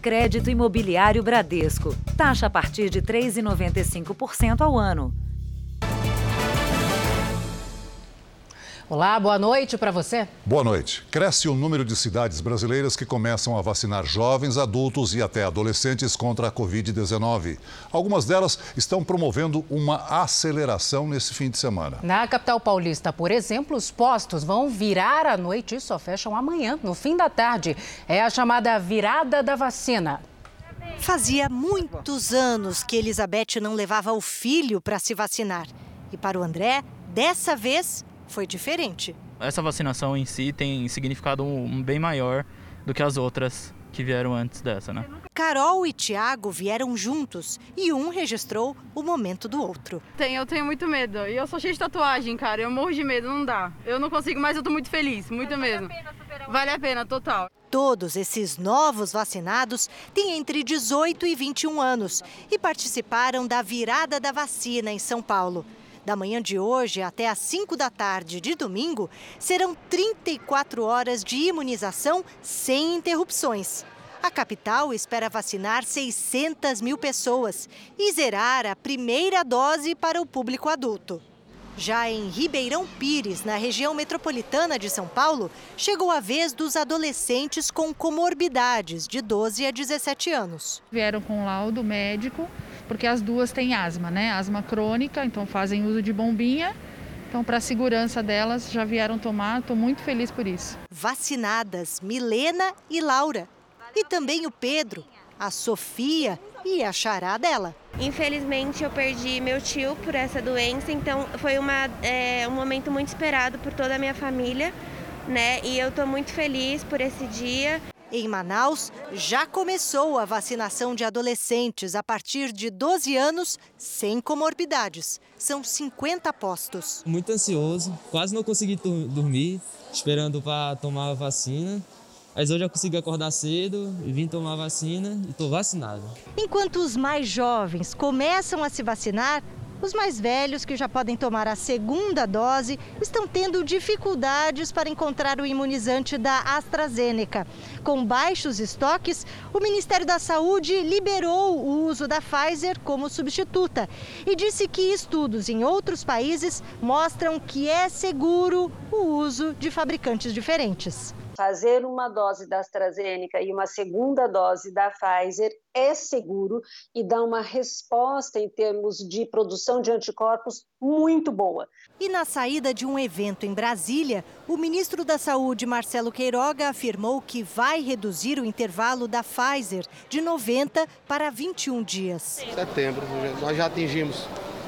Crédito Imobiliário Bradesco. Taxa a partir de 3,95% ao ano. Olá, boa noite para você. Boa noite. Cresce o número de cidades brasileiras que começam a vacinar jovens, adultos e até adolescentes contra a Covid-19. Algumas delas estão promovendo uma aceleração nesse fim de semana. Na capital paulista, por exemplo, os postos vão virar à noite e só fecham amanhã, no fim da tarde. É a chamada virada da vacina. Fazia muitos anos que Elizabeth não levava o filho para se vacinar. E para o André, dessa vez foi diferente. Essa vacinação em si tem significado um bem maior do que as outras que vieram antes dessa, né? Carol e Tiago vieram juntos e um registrou o momento do outro. Tem, eu tenho muito medo. E eu sou cheia de tatuagem, cara. Eu morro de medo, não dá. Eu não consigo, mas eu tô muito feliz, muito vale mesmo. A pena vale a pena, total. Todos esses novos vacinados têm entre 18 e 21 anos e participaram da virada da vacina em São Paulo. Da manhã de hoje até às 5 da tarde de domingo, serão 34 horas de imunização sem interrupções. A capital espera vacinar 600 mil pessoas e zerar a primeira dose para o público adulto. Já em Ribeirão Pires, na região metropolitana de São Paulo, chegou a vez dos adolescentes com comorbidades de 12 a 17 anos. Vieram com laudo médico porque as duas têm asma, né? Asma crônica, então fazem uso de bombinha. Então, para a segurança delas, já vieram tomar. Estou muito feliz por isso. Vacinadas Milena e Laura. E também o Pedro, a Sofia e a Chará dela. Infelizmente, eu perdi meu tio por essa doença, então foi uma, é, um momento muito esperado por toda a minha família, né? E eu estou muito feliz por esse dia. Em Manaus, já começou a vacinação de adolescentes a partir de 12 anos sem comorbidades. São 50 postos. Muito ansioso, quase não consegui dormir, esperando para tomar a vacina. Mas hoje eu consegui acordar cedo e vim tomar a vacina e estou vacinado. Enquanto os mais jovens começam a se vacinar, os mais velhos, que já podem tomar a segunda dose, estão tendo dificuldades para encontrar o imunizante da AstraZeneca. Com baixos estoques, o Ministério da Saúde liberou o uso da Pfizer como substituta e disse que estudos em outros países mostram que é seguro o uso de fabricantes diferentes fazer uma dose da AstraZeneca e uma segunda dose da Pfizer é seguro e dá uma resposta em termos de produção de anticorpos muito boa. E na saída de um evento em Brasília, o ministro da Saúde, Marcelo Queiroga, afirmou que vai reduzir o intervalo da Pfizer de 90 para 21 dias. Setembro, nós já atingimos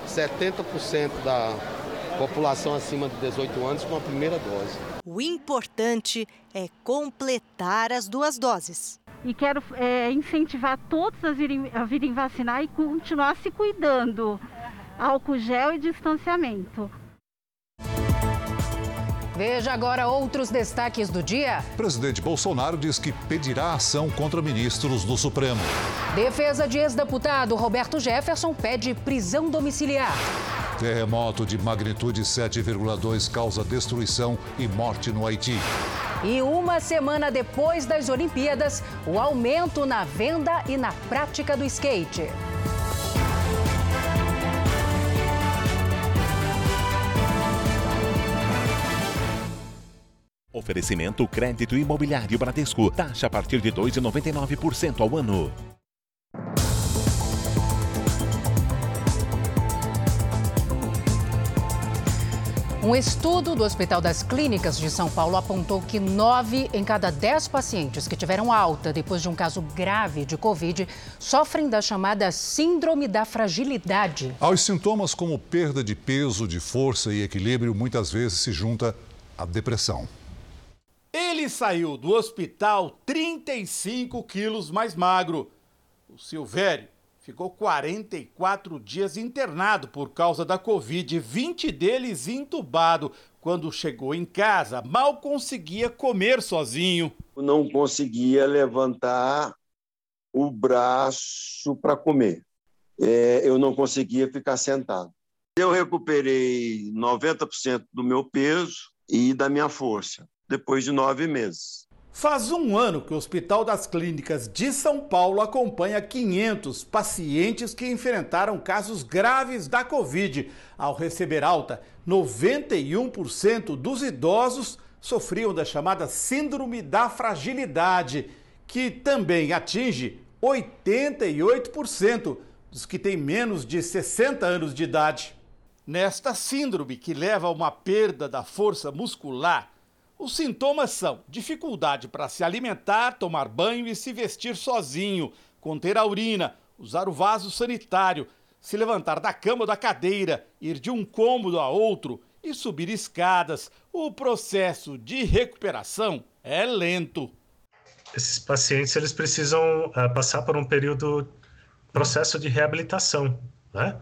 70% da população acima de 18 anos com a primeira dose. O importante é completar as duas doses. E quero é, incentivar todos a virem, a virem vacinar e continuar se cuidando. Álcool gel e distanciamento. Veja agora outros destaques do dia. Presidente Bolsonaro diz que pedirá ação contra ministros do Supremo. Defesa de ex-deputado Roberto Jefferson pede prisão domiciliar. Terremoto de magnitude 7,2 causa destruição e morte no Haiti. E uma semana depois das Olimpíadas, o aumento na venda e na prática do skate. Oferecimento Crédito Imobiliário Bradesco. Taxa a partir de 2,99% ao ano. Um estudo do Hospital das Clínicas de São Paulo apontou que nove em cada dez pacientes que tiveram alta depois de um caso grave de Covid sofrem da chamada Síndrome da Fragilidade. Aos sintomas como perda de peso, de força e equilíbrio, muitas vezes se junta a depressão. Ele saiu do hospital 35 quilos mais magro. O Silvério ficou 44 dias internado por causa da Covid, 20 deles entubado. Quando chegou em casa, mal conseguia comer sozinho. Não conseguia levantar o braço para comer. É, eu não conseguia ficar sentado. Eu recuperei 90% do meu peso e da minha força, depois de nove meses. Faz um ano que o Hospital das Clínicas de São Paulo acompanha 500 pacientes que enfrentaram casos graves da Covid. Ao receber alta, 91% dos idosos sofriam da chamada Síndrome da Fragilidade, que também atinge 88% dos que têm menos de 60 anos de idade. Nesta síndrome, que leva a uma perda da força muscular, os sintomas são dificuldade para se alimentar, tomar banho e se vestir sozinho, conter a urina, usar o vaso sanitário, se levantar da cama ou da cadeira, ir de um cômodo a outro e subir escadas. O processo de recuperação é lento. Esses pacientes eles precisam uh, passar por um período processo de reabilitação, né?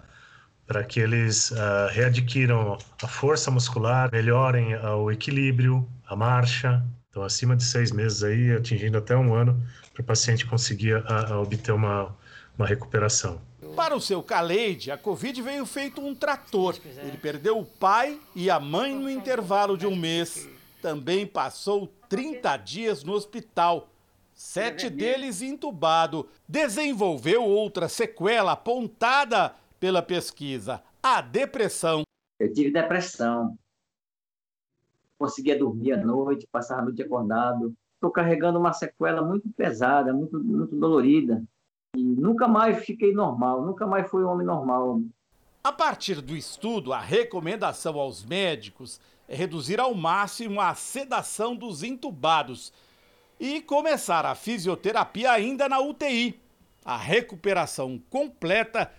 Para que eles uh, readquiram a força muscular, melhorem uh, o equilíbrio, a marcha. Então, acima de seis meses aí, atingindo até um ano, para o paciente conseguir a, a obter uma, uma recuperação. Para o seu Caleide, a Covid veio feito um trator. Ele perdeu o pai e a mãe no intervalo de um mês. Também passou 30 dias no hospital. Sete deles entubado. Desenvolveu outra sequela apontada pela pesquisa: a depressão. Eu tive depressão conseguia dormir à noite, passava a noite acordado. Estou carregando uma sequela muito pesada, muito, muito dolorida. E nunca mais fiquei normal, nunca mais fui um homem normal. A partir do estudo, a recomendação aos médicos é reduzir ao máximo a sedação dos entubados e começar a fisioterapia ainda na UTI. A recuperação completa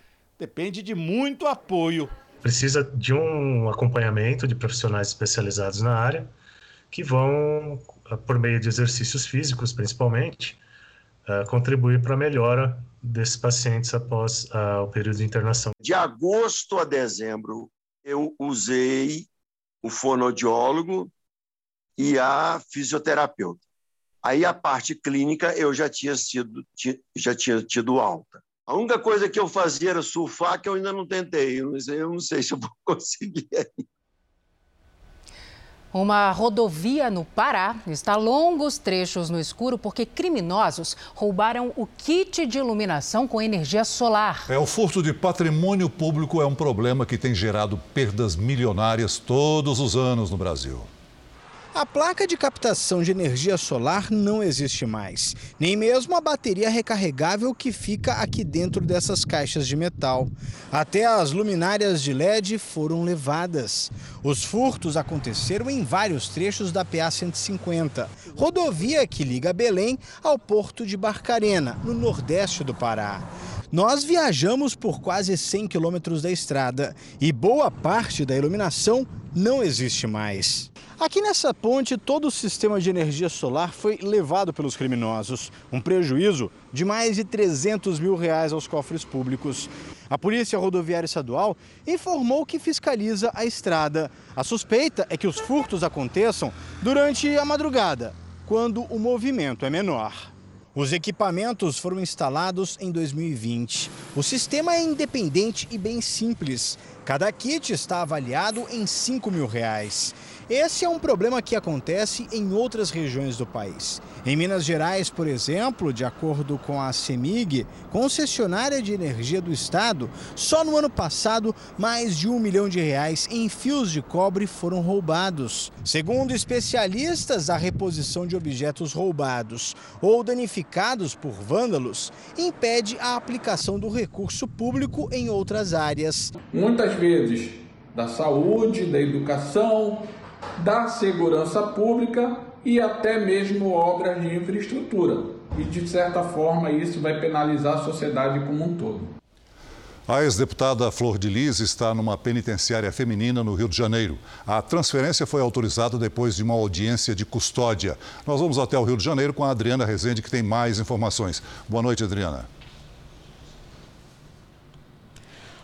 depende de muito apoio precisa de um acompanhamento de profissionais especializados na área que vão, ah, por meio de exercícios físicos principalmente, uh, contribuir para a melhora desses pacientes após uh, o período de internação. De agosto a dezembro, eu usei o fonoaudiólogo e a fisioterapeuta. Aí a parte clínica eu já tinha sido já tinha tido alta. A única coisa que eu fazia era surfar, que eu ainda não tentei. Eu não sei, eu não sei se eu vou conseguir aí. Uma rodovia no Pará está longos trechos no escuro porque criminosos roubaram o kit de iluminação com energia solar. É, o furto de patrimônio público é um problema que tem gerado perdas milionárias todos os anos no Brasil. A placa de captação de energia solar não existe mais, nem mesmo a bateria recarregável que fica aqui dentro dessas caixas de metal. Até as luminárias de LED foram levadas. Os furtos aconteceram em vários trechos da PA 150, rodovia que liga Belém ao porto de Barcarena, no nordeste do Pará. Nós viajamos por quase 100 quilômetros da estrada e boa parte da iluminação não existe mais. Aqui nessa ponte, todo o sistema de energia solar foi levado pelos criminosos. Um prejuízo de mais de 300 mil reais aos cofres públicos. A Polícia Rodoviária Estadual informou que fiscaliza a estrada. A suspeita é que os furtos aconteçam durante a madrugada, quando o movimento é menor. Os equipamentos foram instalados em 2020. O sistema é independente e bem simples. Cada kit está avaliado em 5 mil reais. Esse é um problema que acontece em outras regiões do país. Em Minas Gerais, por exemplo, de acordo com a CEMIG, concessionária de energia do estado, só no ano passado mais de um milhão de reais em fios de cobre foram roubados. Segundo especialistas, a reposição de objetos roubados ou danificados por vândalos impede a aplicação do recurso público em outras áreas. Muitas vezes da saúde, da educação, da segurança pública e até mesmo obras de infraestrutura. E de certa forma isso vai penalizar a sociedade como um todo. A ex-deputada Flor de Lis está numa penitenciária feminina no Rio de Janeiro. A transferência foi autorizada depois de uma audiência de custódia. Nós vamos até o Rio de Janeiro com a Adriana Rezende, que tem mais informações. Boa noite, Adriana.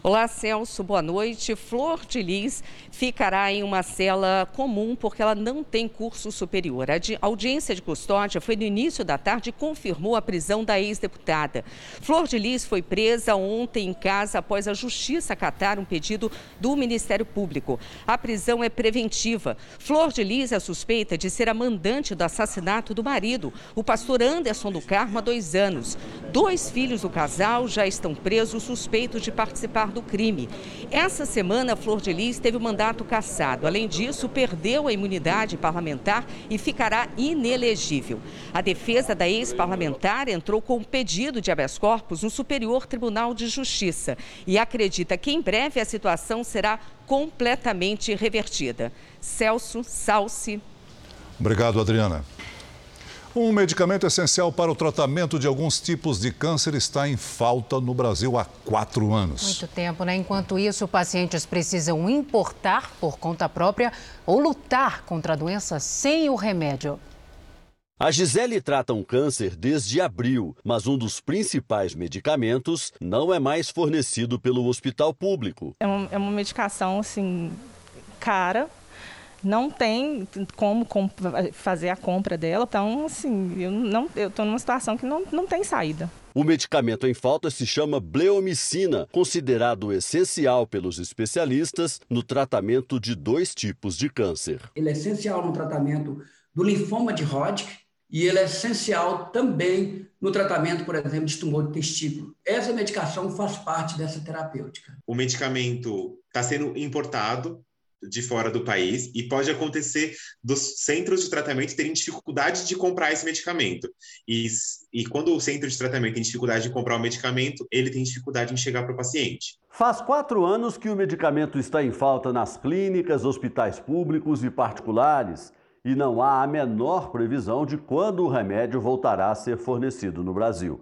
Olá, Celso, boa noite. Flor de Lis ficará em uma cela comum porque ela não tem curso superior. A audiência de custódia foi no início da tarde e confirmou a prisão da ex-deputada. Flor de Lis foi presa ontem em casa após a justiça acatar um pedido do Ministério Público. A prisão é preventiva. Flor de Lis é suspeita de ser a mandante do assassinato do marido, o pastor Anderson do Carmo, há dois anos. Dois filhos do casal já estão presos suspeitos de participar do crime. Essa semana, Flor de Lis teve o mandato cassado. Além disso, perdeu a imunidade parlamentar e ficará inelegível. A defesa da ex-parlamentar entrou com um pedido de habeas corpus no Superior Tribunal de Justiça e acredita que em breve a situação será completamente revertida. Celso Salsi. Obrigado, Adriana. Um medicamento essencial para o tratamento de alguns tipos de câncer está em falta no Brasil há quatro anos. Muito tempo, né? Enquanto isso, pacientes precisam importar por conta própria ou lutar contra a doença sem o remédio. A Gisele trata um câncer desde abril, mas um dos principais medicamentos não é mais fornecido pelo hospital público. É uma, é uma medicação, assim, cara, não tem como fazer a compra dela. Então, assim, eu não eu numa situação que não, não tem saída. O medicamento em falta se chama bleomicina, considerado essencial pelos especialistas no tratamento de dois tipos de câncer. Ele é essencial no tratamento do linfoma de Hodgkin e ele é essencial também no tratamento, por exemplo, de tumor de testículo. Essa medicação faz parte dessa terapêutica. O medicamento está sendo importado de fora do país e pode acontecer dos centros de tratamento terem dificuldade de comprar esse medicamento. E, e quando o centro de tratamento tem dificuldade de comprar o medicamento, ele tem dificuldade em chegar para o paciente. Faz quatro anos que o medicamento está em falta nas clínicas, hospitais públicos e particulares e não há a menor previsão de quando o remédio voltará a ser fornecido no Brasil.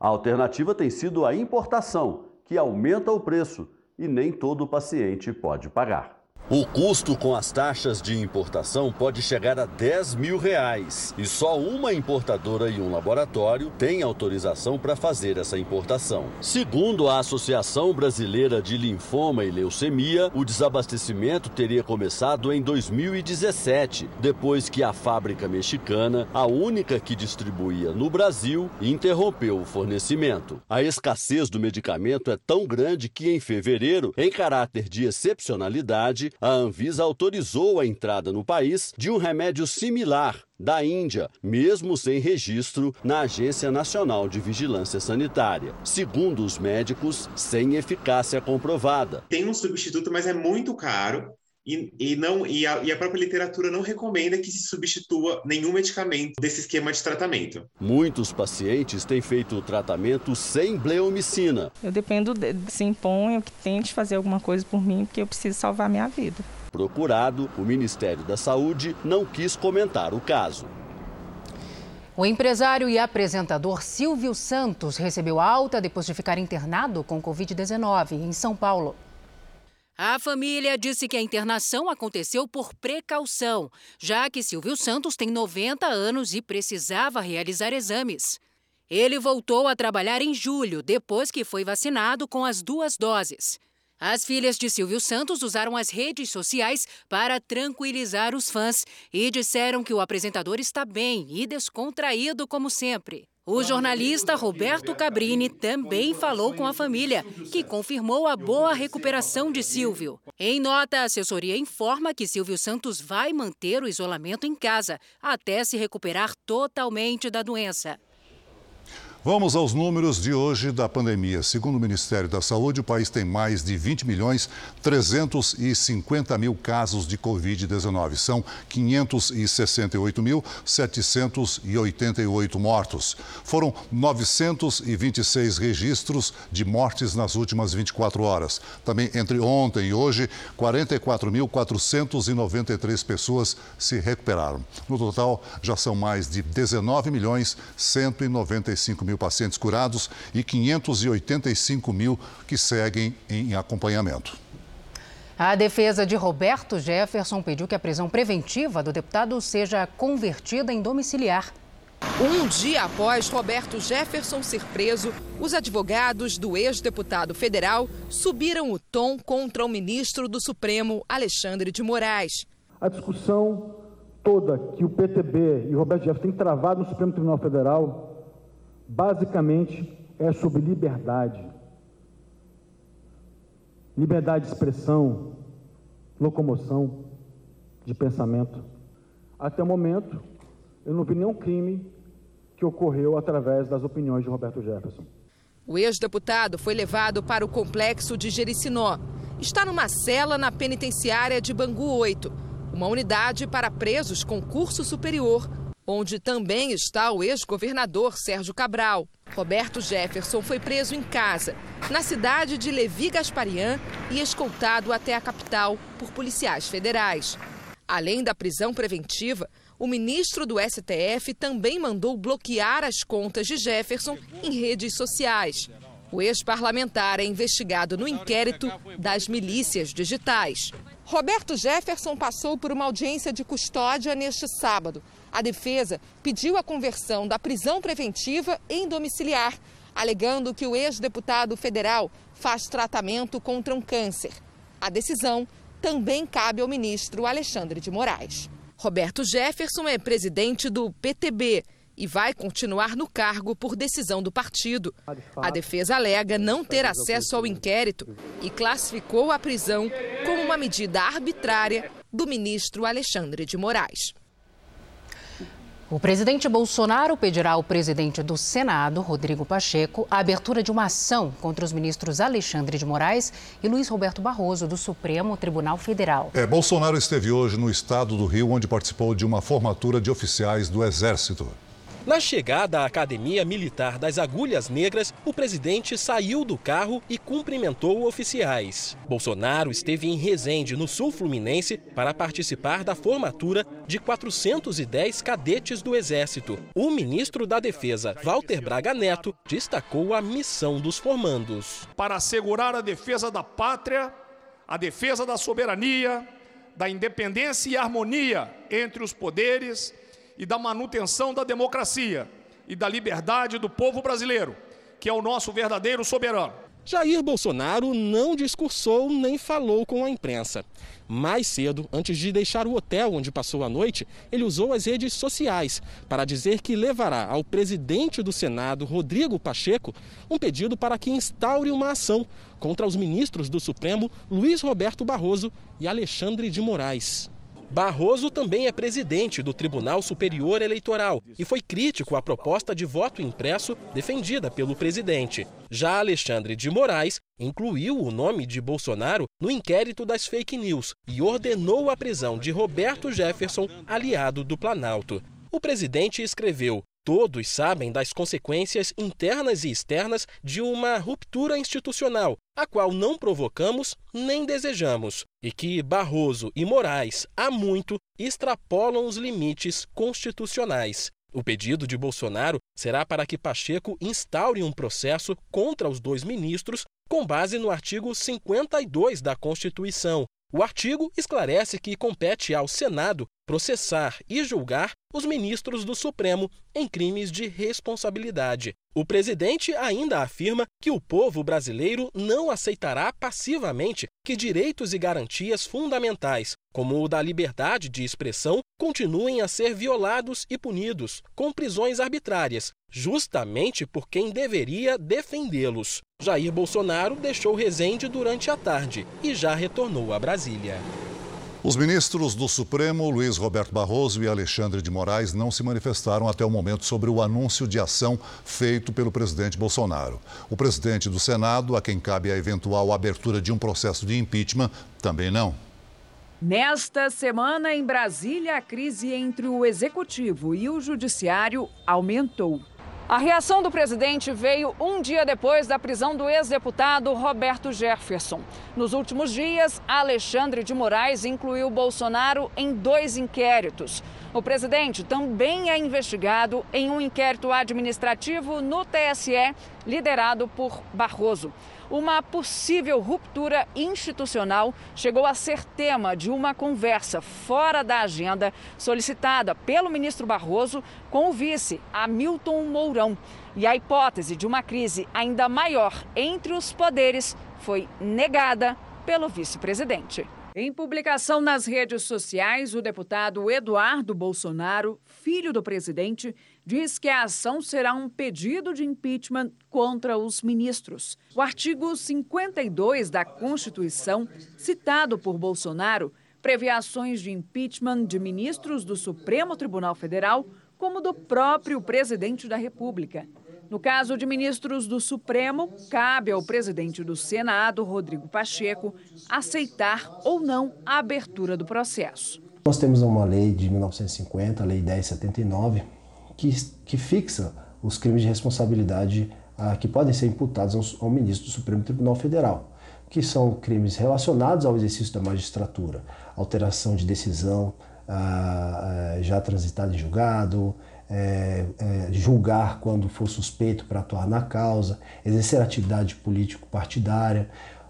A alternativa tem sido a importação, que aumenta o preço e nem todo paciente pode pagar. O custo com as taxas de importação pode chegar a 10 mil reais. E só uma importadora e um laboratório têm autorização para fazer essa importação. Segundo a Associação Brasileira de Linfoma e Leucemia, o desabastecimento teria começado em 2017, depois que a fábrica mexicana, a única que distribuía no Brasil, interrompeu o fornecimento. A escassez do medicamento é tão grande que, em fevereiro, em caráter de excepcionalidade, a Anvisa autorizou a entrada no país de um remédio similar da Índia, mesmo sem registro na Agência Nacional de Vigilância Sanitária. Segundo os médicos, sem eficácia comprovada. Tem um substituto, mas é muito caro. E, e, não, e a, e, a, própria literatura não recomenda que se substitua nenhum medicamento desse esquema de tratamento. Muitos pacientes têm feito o tratamento sem bleomicina. Eu dependo, de, se imponho, que tente fazer alguma coisa por mim, porque eu preciso salvar minha vida. Procurado, o Ministério da Saúde não quis comentar o caso. O empresário e apresentador Silvio Santos recebeu alta depois de ficar internado com Covid-19 em São Paulo. A família disse que a internação aconteceu por precaução, já que Silvio Santos tem 90 anos e precisava realizar exames. Ele voltou a trabalhar em julho, depois que foi vacinado com as duas doses. As filhas de Silvio Santos usaram as redes sociais para tranquilizar os fãs e disseram que o apresentador está bem e descontraído como sempre. O jornalista Roberto Cabrini também falou com a família, que confirmou a boa recuperação de Silvio. Em nota, a assessoria informa que Silvio Santos vai manter o isolamento em casa até se recuperar totalmente da doença. Vamos aos números de hoje da pandemia. Segundo o Ministério da Saúde, o país tem mais de 20 milhões 350 mil casos de Covid-19. São 568.788 mortos. Foram 926 registros de mortes nas últimas 24 horas. Também entre ontem e hoje, 44.493 pessoas se recuperaram. No total, já são mais de 19 milhões 195 mil mil pacientes curados e 585 mil que seguem em acompanhamento. A defesa de Roberto Jefferson pediu que a prisão preventiva do deputado seja convertida em domiciliar. Um dia após Roberto Jefferson ser preso, os advogados do ex-deputado federal subiram o tom contra o ministro do Supremo, Alexandre de Moraes. A discussão toda que o PTB e o Roberto Jefferson têm travado no Supremo Tribunal Federal, basicamente é sobre liberdade. Liberdade de expressão, locomoção, de pensamento. Até o momento, eu não vi nenhum crime que ocorreu através das opiniões de Roberto Jefferson. O ex-deputado foi levado para o complexo de Jericinó. Está numa cela na penitenciária de Bangu 8, uma unidade para presos com curso superior, onde também está o ex-governador Sérgio Cabral. Roberto Jefferson foi preso em casa, na cidade de Levi Gasparian e escoltado até a capital por policiais federais. Além da prisão preventiva, o ministro do STF também mandou bloquear as contas de Jefferson em redes sociais. O ex-parlamentar é investigado no inquérito das milícias digitais. Roberto Jefferson passou por uma audiência de custódia neste sábado. A defesa pediu a conversão da prisão preventiva em domiciliar, alegando que o ex-deputado federal faz tratamento contra um câncer. A decisão também cabe ao ministro Alexandre de Moraes. Roberto Jefferson é presidente do PTB e vai continuar no cargo por decisão do partido. A defesa alega não ter acesso ao inquérito e classificou a prisão como uma medida arbitrária do ministro Alexandre de Moraes. O presidente Bolsonaro pedirá ao presidente do Senado, Rodrigo Pacheco, a abertura de uma ação contra os ministros Alexandre de Moraes e Luiz Roberto Barroso, do Supremo Tribunal Federal. É, Bolsonaro esteve hoje no estado do Rio, onde participou de uma formatura de oficiais do Exército. Na chegada à Academia Militar das Agulhas Negras, o presidente saiu do carro e cumprimentou oficiais. Bolsonaro esteve em Resende, no sul fluminense, para participar da formatura de 410 cadetes do Exército. O ministro da Defesa, Walter Braga Neto, destacou a missão dos formandos. Para assegurar a defesa da pátria, a defesa da soberania, da independência e harmonia entre os poderes e da manutenção da democracia e da liberdade do povo brasileiro, que é o nosso verdadeiro soberano. Jair Bolsonaro não discursou nem falou com a imprensa. Mais cedo, antes de deixar o hotel onde passou a noite, ele usou as redes sociais para dizer que levará ao presidente do Senado, Rodrigo Pacheco, um pedido para que instaure uma ação contra os ministros do Supremo, Luiz Roberto Barroso e Alexandre de Moraes. Barroso também é presidente do Tribunal Superior Eleitoral e foi crítico à proposta de voto impresso defendida pelo presidente. Já Alexandre de Moraes incluiu o nome de Bolsonaro no inquérito das fake news e ordenou a prisão de Roberto Jefferson, aliado do Planalto. O presidente escreveu: Todos sabem das consequências internas e externas de uma ruptura institucional, a qual não provocamos nem desejamos, e que Barroso e Moraes, há muito, extrapolam os limites constitucionais. O pedido de Bolsonaro será para que Pacheco instaure um processo contra os dois ministros com base no artigo 52 da Constituição. O artigo esclarece que compete ao Senado processar e julgar os ministros do Supremo em crimes de responsabilidade. O presidente ainda afirma que o povo brasileiro não aceitará passivamente que direitos e garantias fundamentais, como o da liberdade de expressão, continuem a ser violados e punidos com prisões arbitrárias, justamente por quem deveria defendê-los. Jair Bolsonaro deixou Resende durante a tarde e já retornou a Brasília. Os ministros do Supremo, Luiz Roberto Barroso e Alexandre de Moraes, não se manifestaram até o momento sobre o anúncio de ação feito pelo presidente Bolsonaro. O presidente do Senado, a quem cabe a eventual abertura de um processo de impeachment, também não. Nesta semana, em Brasília, a crise entre o executivo e o judiciário aumentou. A reação do presidente veio um dia depois da prisão do ex-deputado Roberto Jefferson. Nos últimos dias, Alexandre de Moraes incluiu Bolsonaro em dois inquéritos. O presidente também é investigado em um inquérito administrativo no TSE, liderado por Barroso. Uma possível ruptura institucional chegou a ser tema de uma conversa fora da agenda solicitada pelo ministro Barroso com o vice, Hamilton Mourão. E a hipótese de uma crise ainda maior entre os poderes foi negada pelo vice-presidente. Em publicação nas redes sociais, o deputado Eduardo Bolsonaro, filho do presidente, diz que a ação será um pedido de impeachment contra os ministros. O artigo 52 da Constituição, citado por Bolsonaro, prevê ações de impeachment de ministros do Supremo Tribunal Federal, como do próprio presidente da República. No caso de ministros do Supremo, cabe ao presidente do Senado, Rodrigo Pacheco, aceitar ou não a abertura do processo. Nós temos uma lei de 1950, a Lei 1079, que, que fixa os crimes de responsabilidade ah, que podem ser imputados ao, ao ministro do Supremo Tribunal Federal, que são crimes relacionados ao exercício da magistratura, alteração de decisão ah, ah já transitada em julgado, é, é, julgar quando for suspeito para atuar na causa, exercer atividade político-partidária,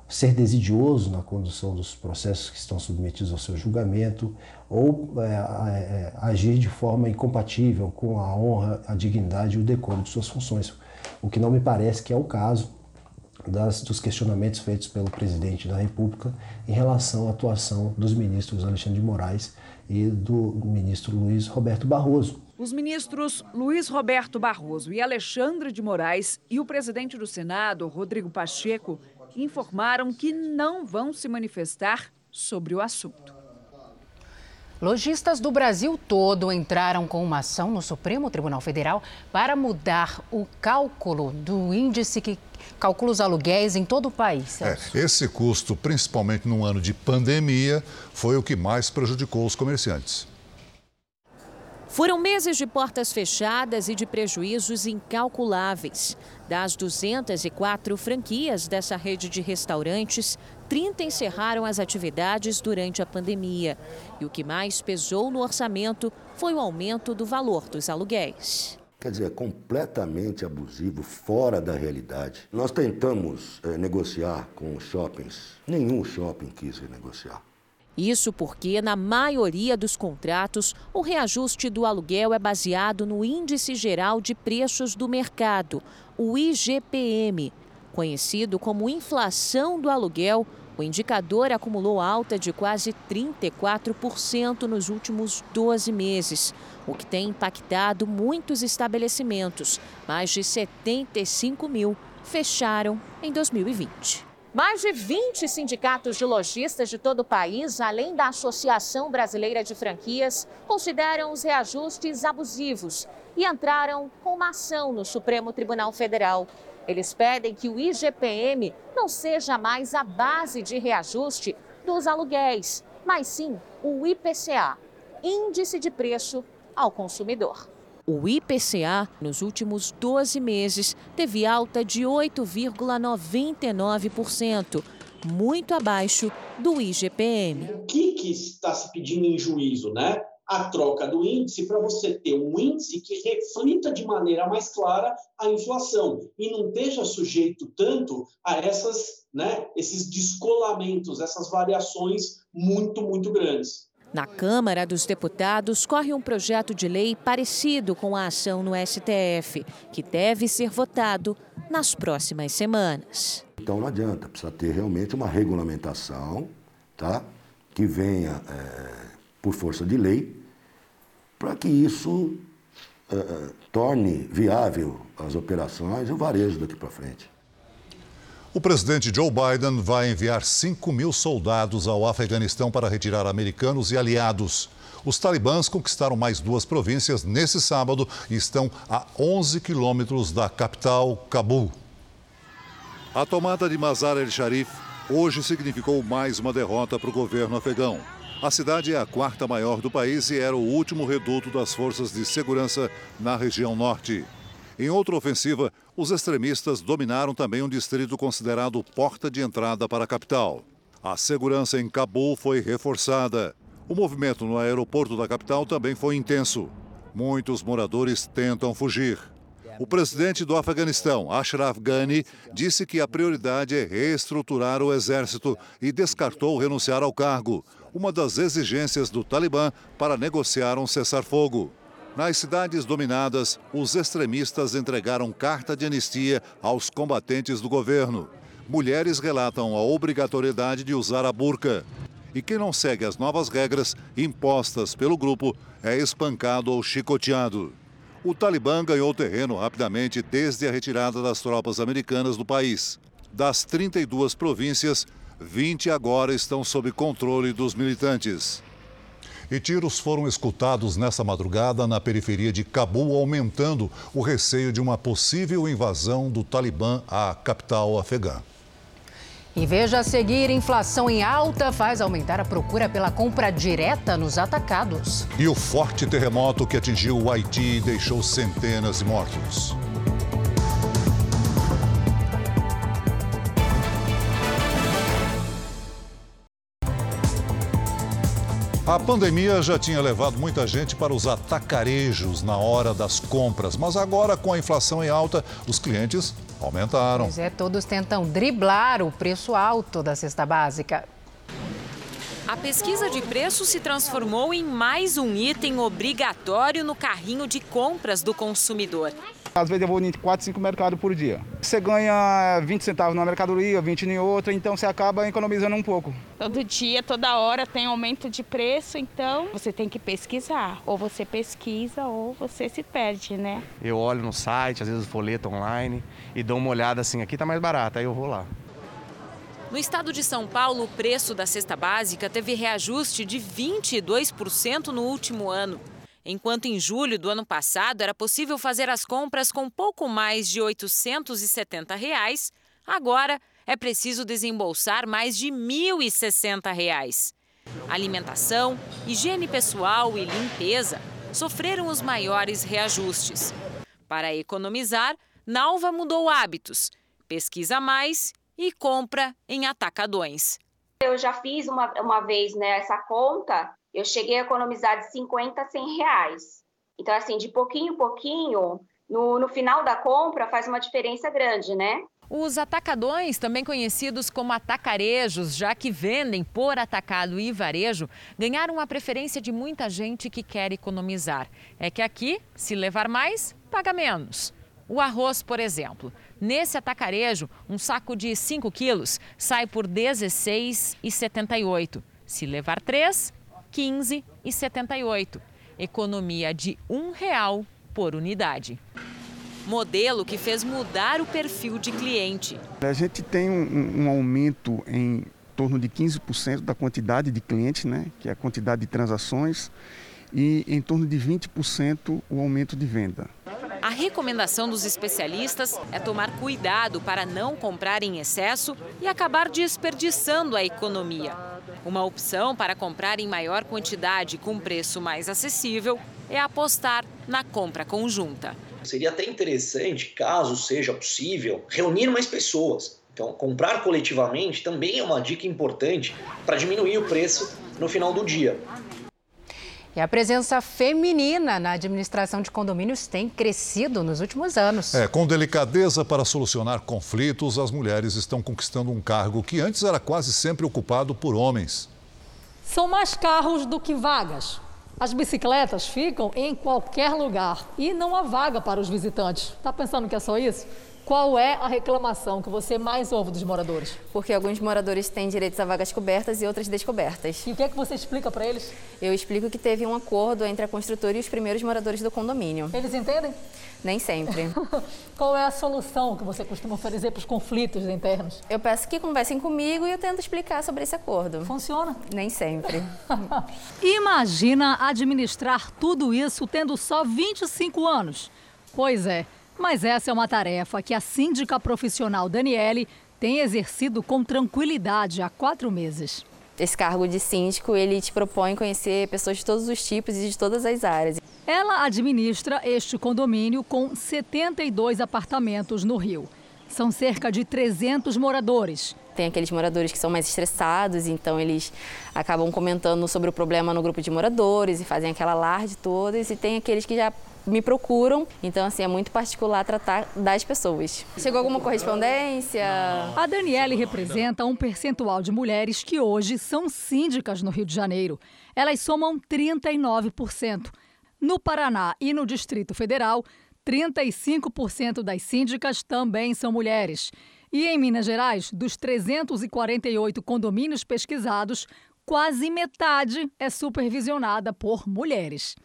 ser desidioso na condução dos processos que estão submetidos ao seu julgamento ou é, é, agir de forma incompatível com a honra, a dignidade e o decoro de suas funções, o que não me parece que é o caso das, dos questionamentos feitos pelo presidente da República em relação à atuação dos ministros Alexandre de Moraes e do ministro Luiz Roberto Barroso. Os ministros Luiz Roberto Barroso e Alexandre de Moraes e o presidente do Senado, Rodrigo Pacheco, informaram que não vão se manifestar sobre o assunto. Lojistas do Brasil todo entraram com uma ação no Supremo Tribunal Federal para mudar o cálculo do índice que calcula os aluguéis em todo o país. É, esse custo, principalmente num ano de pandemia, foi o que mais prejudicou os comerciantes. Foram meses de portas fechadas e de prejuízos incalculáveis. Das 204 franquias dessa rede de restaurantes, 30 encerraram as atividades durante a pandemia. E o que mais pesou no orçamento foi o aumento do valor dos aluguéis. Quer dizer, é completamente abusivo, fora da realidade. Nós tentamos é, negociar com os shoppings, nenhum shopping quis renegociar. Isso porque, na maioria dos contratos, o reajuste do aluguel é baseado no Índice Geral de Preços do Mercado, o IGPM. Conhecido como inflação do aluguel, o indicador acumulou alta de quase 34% nos últimos 12 meses, o que tem impactado muitos estabelecimentos. Mais de 75 mil fecharam em 2020. Mais de 20 sindicatos de lojistas de todo o país, além da Associação Brasileira de Franquias, consideram os reajustes abusivos e entraram com uma ação no Supremo Tribunal Federal. Eles pedem que o IGPM não seja mais a base de reajuste dos aluguéis, mas sim o IPCA, Índice de Preço ao Consumidor. O IPCA, nos últimos 12 meses, teve alta de 8,99%, muito abaixo do IGPM. O que, que está se pedindo em juízo, né? A troca do índice para você ter um índice que reflita de maneira mais clara a inflação e não esteja sujeito tanto a essas, né, esses descolamentos, essas variações muito, muito grandes. Na Câmara dos Deputados corre um projeto de lei parecido com a ação no STF, que deve ser votado nas próximas semanas. Então não adianta, precisa ter realmente uma regulamentação, tá? Que venha é, por força de lei, para que isso é, torne viável as operações e o varejo daqui para frente. O presidente Joe Biden vai enviar 5 mil soldados ao Afeganistão para retirar americanos e aliados. Os talibãs conquistaram mais duas províncias nesse sábado e estão a 11 quilômetros da capital, Cabul. A tomada de Mazar el-Sharif hoje significou mais uma derrota para o governo afegão. A cidade é a quarta maior do país e era o último reduto das forças de segurança na região norte. Em outra ofensiva, os extremistas dominaram também um distrito considerado porta de entrada para a capital. A segurança em Cabul foi reforçada. O movimento no aeroporto da capital também foi intenso. Muitos moradores tentam fugir. O presidente do Afeganistão, Ashraf Ghani, disse que a prioridade é reestruturar o exército e descartou renunciar ao cargo, uma das exigências do Talibã para negociar um cessar-fogo. Nas cidades dominadas, os extremistas entregaram carta de anistia aos combatentes do governo. Mulheres relatam a obrigatoriedade de usar a burca e quem não segue as novas regras impostas pelo grupo é espancado ou chicoteado. O Talibã ganhou terreno rapidamente desde a retirada das tropas americanas do país. Das 32 províncias, 20 agora estão sob controle dos militantes. E tiros foram escutados nessa madrugada na periferia de Cabul, aumentando o receio de uma possível invasão do Talibã à capital afegã. E veja a seguir, inflação em alta faz aumentar a procura pela compra direta nos atacados. E o forte terremoto que atingiu o Haiti deixou centenas de mortos. A pandemia já tinha levado muita gente para os atacarejos na hora das compras, mas agora, com a inflação em alta, os clientes aumentaram. Pois é, todos tentam driblar o preço alto da cesta básica. A pesquisa de preço se transformou em mais um item obrigatório no carrinho de compras do consumidor. Às vezes eu vou em 4, 5 mercados por dia. Você ganha 20 centavos numa mercadoria, 20 em outra, então você acaba economizando um pouco. Todo dia, toda hora tem aumento de preço, então você tem que pesquisar. Ou você pesquisa ou você se perde, né? Eu olho no site, às vezes folheto online e dou uma olhada assim, aqui tá mais barato, aí eu vou lá. No estado de São Paulo, o preço da cesta básica teve reajuste de 22% no último ano. Enquanto em julho do ano passado era possível fazer as compras com pouco mais de 870 reais, agora é preciso desembolsar mais de 1.060 reais. Alimentação, higiene pessoal e limpeza sofreram os maiores reajustes. Para economizar, Nalva mudou hábitos, pesquisa mais e compra em atacadões. Eu já fiz uma, uma vez né, essa conta eu cheguei a economizar de 50 a 100 reais. Então, assim, de pouquinho em pouquinho, no, no final da compra faz uma diferença grande, né? Os atacadões, também conhecidos como atacarejos, já que vendem por atacado e varejo, ganharam a preferência de muita gente que quer economizar. É que aqui, se levar mais, paga menos. O arroz, por exemplo. Nesse atacarejo, um saco de 5 quilos sai por R$ 16,78. Se levar 3, 15,78. Economia de um real por unidade. Modelo que fez mudar o perfil de cliente. A gente tem um, um aumento em torno de 15% da quantidade de clientes, né, que é a quantidade de transações, e em torno de 20% o aumento de venda. A recomendação dos especialistas é tomar cuidado para não comprar em excesso e acabar desperdiçando a economia. Uma opção para comprar em maior quantidade com preço mais acessível é apostar na compra conjunta. Seria até interessante, caso seja possível, reunir mais pessoas. Então, comprar coletivamente também é uma dica importante para diminuir o preço no final do dia. E a presença feminina na administração de condomínios tem crescido nos últimos anos. É, com delicadeza para solucionar conflitos, as mulheres estão conquistando um cargo que antes era quase sempre ocupado por homens. São mais carros do que vagas. As bicicletas ficam em qualquer lugar e não há vaga para os visitantes. Está pensando que é só isso? Qual é a reclamação que você mais ouve dos moradores? Porque alguns moradores têm direitos a vagas cobertas e outras descobertas. E o que é que você explica para eles? Eu explico que teve um acordo entre a construtora e os primeiros moradores do condomínio. Eles entendem? Nem sempre. Qual é a solução que você costuma oferecer para os conflitos internos? Eu peço que conversem comigo e eu tento explicar sobre esse acordo. Funciona? Nem sempre. Imagina administrar tudo isso tendo só 25 anos. Pois é. Mas essa é uma tarefa que a síndica profissional Daniele tem exercido com tranquilidade há quatro meses. Esse cargo de síndico, ele te propõe conhecer pessoas de todos os tipos e de todas as áreas. Ela administra este condomínio com 72 apartamentos no Rio. São cerca de 300 moradores. Tem aqueles moradores que são mais estressados, então eles acabam comentando sobre o problema no grupo de moradores e fazem aquela alarde todas. E tem aqueles que já me procuram. Então, assim, é muito particular tratar das pessoas. Chegou alguma correspondência? A Daniele representa um percentual de mulheres que hoje são síndicas no Rio de Janeiro. Elas somam 39%. No Paraná e no Distrito Federal, 35% das síndicas também são mulheres. E em Minas Gerais, dos 348 condomínios pesquisados, quase metade é supervisionada por mulheres.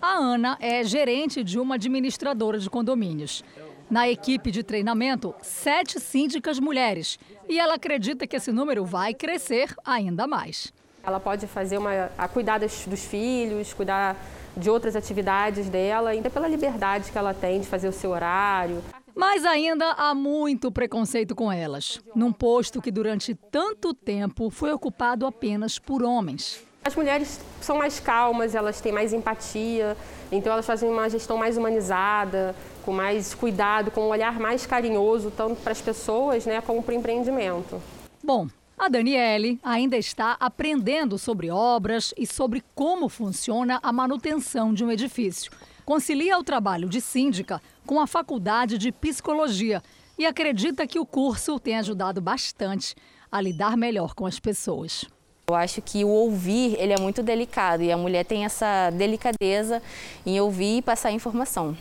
A Ana é gerente de uma administradora de condomínios. Na equipe de treinamento, sete síndicas mulheres. E ela acredita que esse número vai crescer ainda mais. Ela pode fazer uma, a cuidar dos, dos filhos, cuidar de outras atividades dela, ainda pela liberdade que ela tem de fazer o seu horário. Mas ainda há muito preconceito com elas, num posto que durante tanto tempo foi ocupado apenas por homens. As mulheres são mais calmas, elas têm mais empatia, então elas fazem uma gestão mais humanizada, com mais cuidado, com um olhar mais carinhoso, tanto para as pessoas né, como para o empreendimento. Bom, a Daniele ainda está aprendendo sobre obras e sobre como funciona a manutenção de um edifício. Concilia o trabalho de síndica com a faculdade de psicologia e acredita que o curso tem ajudado bastante a lidar melhor com as pessoas. Eu acho que o ouvir ele é muito delicado e a mulher tem essa delicadeza em ouvir e passar informação.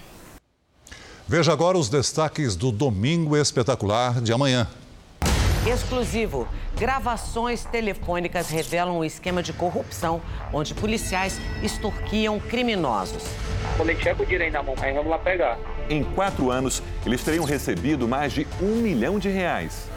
Veja agora os destaques do Domingo Espetacular de amanhã. Exclusivo. Gravações telefônicas revelam um esquema de corrupção onde policiais extorquiam criminosos. Quando a gente tiver com o dinheiro na mão, aí vamos lá pegar. Em quatro anos, eles teriam recebido mais de um milhão de reais.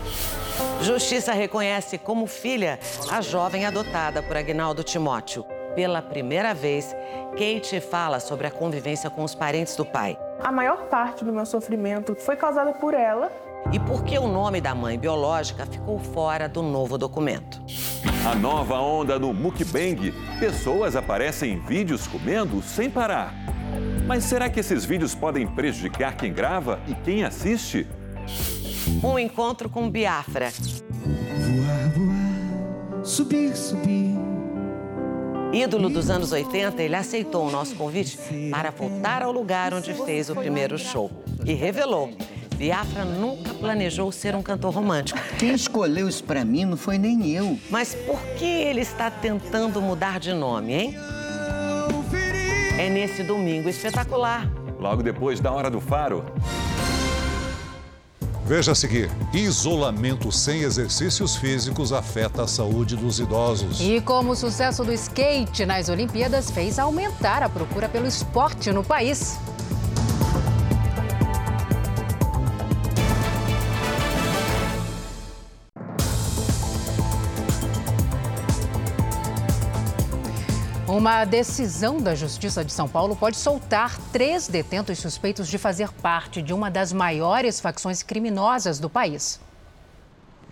Justiça reconhece como filha a jovem adotada por Agnaldo Timóteo. Pela primeira vez, Kate fala sobre a convivência com os parentes do pai. A maior parte do meu sofrimento foi causada por ela. E por que o nome da mãe biológica ficou fora do novo documento. A nova onda no mukbang. Pessoas aparecem em vídeos comendo sem parar. Mas será que esses vídeos podem prejudicar quem grava e quem assiste? Um encontro com Biafra. Voar, voar, subir, subir. Ídolo dos anos 80, ele aceitou o nosso convite para voltar ao lugar onde fez o primeiro show. E revelou: Biafra nunca planejou ser um cantor romântico. Quem escolheu isso para mim não foi nem eu. Mas por que ele está tentando mudar de nome, hein? É nesse domingo espetacular. Logo depois da Hora do Faro. Veja a seguir: isolamento sem exercícios físicos afeta a saúde dos idosos. E como o sucesso do skate nas Olimpíadas fez aumentar a procura pelo esporte no país. Uma decisão da Justiça de São Paulo pode soltar três detentos suspeitos de fazer parte de uma das maiores facções criminosas do país.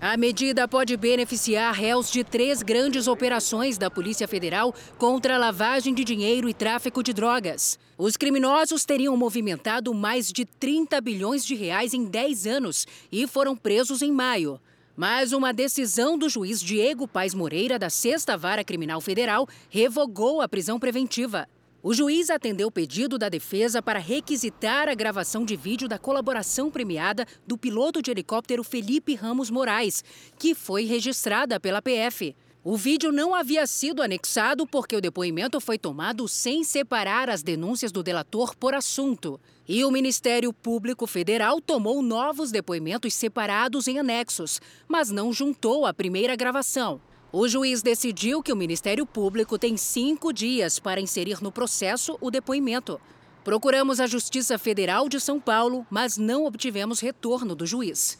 A medida pode beneficiar réus de três grandes operações da Polícia Federal contra lavagem de dinheiro e tráfico de drogas. Os criminosos teriam movimentado mais de 30 bilhões de reais em 10 anos e foram presos em maio. Mas uma decisão do juiz Diego Paes Moreira, da Sexta Vara Criminal Federal, revogou a prisão preventiva. O juiz atendeu o pedido da defesa para requisitar a gravação de vídeo da colaboração premiada do piloto de helicóptero Felipe Ramos Moraes, que foi registrada pela PF. O vídeo não havia sido anexado porque o depoimento foi tomado sem separar as denúncias do delator por assunto. E o Ministério Público Federal tomou novos depoimentos separados em anexos, mas não juntou a primeira gravação. O juiz decidiu que o Ministério Público tem cinco dias para inserir no processo o depoimento. Procuramos a Justiça Federal de São Paulo, mas não obtivemos retorno do juiz.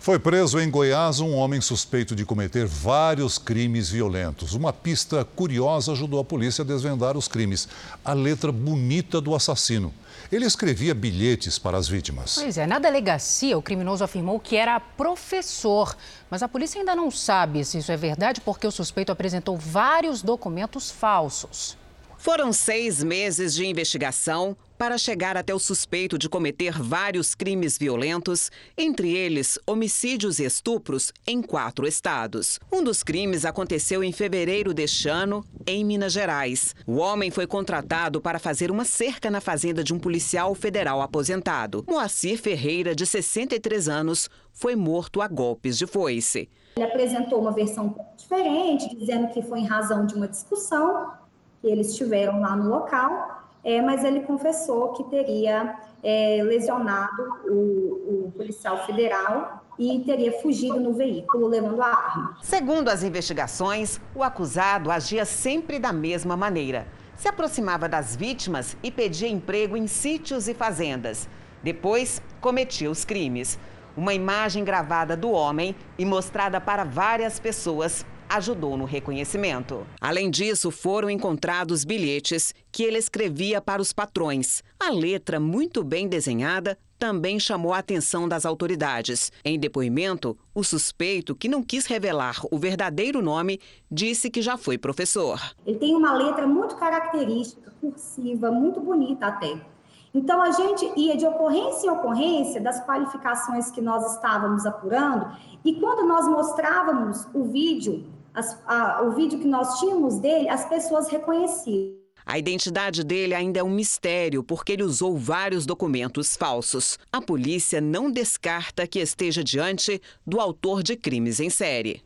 Foi preso em Goiás um homem suspeito de cometer vários crimes violentos. Uma pista curiosa ajudou a polícia a desvendar os crimes. A letra bonita do assassino. Ele escrevia bilhetes para as vítimas. Pois é, na delegacia, o criminoso afirmou que era professor. Mas a polícia ainda não sabe se isso é verdade porque o suspeito apresentou vários documentos falsos. Foram seis meses de investigação para chegar até o suspeito de cometer vários crimes violentos, entre eles homicídios e estupros, em quatro estados. Um dos crimes aconteceu em fevereiro deste ano, em Minas Gerais. O homem foi contratado para fazer uma cerca na fazenda de um policial federal aposentado. Moacir Ferreira, de 63 anos, foi morto a golpes de foice. Ele apresentou uma versão diferente, dizendo que foi em razão de uma discussão que eles tiveram lá no local, é, mas ele confessou que teria é, lesionado o, o policial federal e teria fugido no veículo levando a arma. Segundo as investigações, o acusado agia sempre da mesma maneira. Se aproximava das vítimas e pedia emprego em sítios e fazendas. Depois, cometia os crimes. Uma imagem gravada do homem e mostrada para várias pessoas ajudou no reconhecimento. Além disso, foram encontrados bilhetes que ele escrevia para os patrões. A letra, muito bem desenhada, também chamou a atenção das autoridades. Em depoimento, o suspeito, que não quis revelar o verdadeiro nome, disse que já foi professor. Ele tem uma letra muito característica, cursiva, muito bonita até. Então, a gente ia de ocorrência em ocorrência das qualificações que nós estávamos apurando, e quando nós mostrávamos o vídeo, as, a, o vídeo que nós tínhamos dele, as pessoas reconheciam. A identidade dele ainda é um mistério, porque ele usou vários documentos falsos. A polícia não descarta que esteja diante do autor de crimes em série.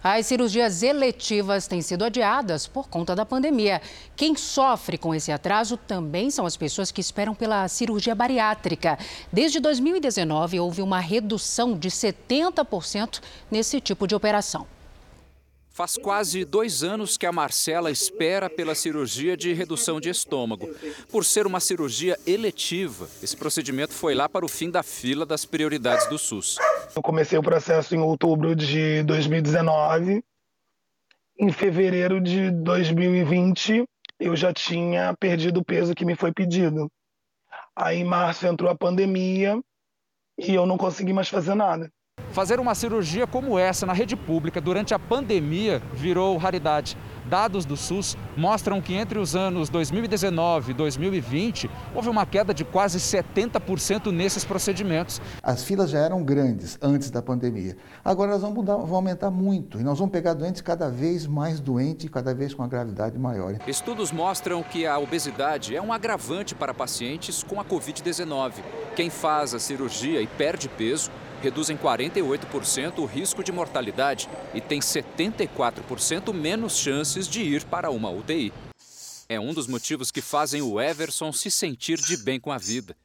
As cirurgias eletivas têm sido adiadas por conta da pandemia. Quem sofre com esse atraso também são as pessoas que esperam pela cirurgia bariátrica. Desde 2019, houve uma redução de 70% nesse tipo de operação. Faz quase dois anos que a Marcela espera pela cirurgia de redução de estômago. Por ser uma cirurgia eletiva, esse procedimento foi lá para o fim da fila das prioridades do SUS. Eu comecei o processo em outubro de 2019. Em fevereiro de 2020, eu já tinha perdido o peso que me foi pedido. Aí, em março, entrou a pandemia e eu não consegui mais fazer nada. Fazer uma cirurgia como essa na rede pública durante a pandemia virou raridade. Dados do SUS mostram que entre os anos 2019 e 2020 houve uma queda de quase 70% nesses procedimentos. As filas já eram grandes antes da pandemia. Agora elas vão, mudar, vão aumentar muito e nós vamos pegar doentes cada vez mais doentes e cada vez com uma gravidade maior. Estudos mostram que a obesidade é um agravante para pacientes com a Covid-19. Quem faz a cirurgia e perde peso reduz em 48% o risco de mortalidade e tem 74% menos chances de ir para uma UTI. É um dos motivos que fazem o Everson se sentir de bem com a vida.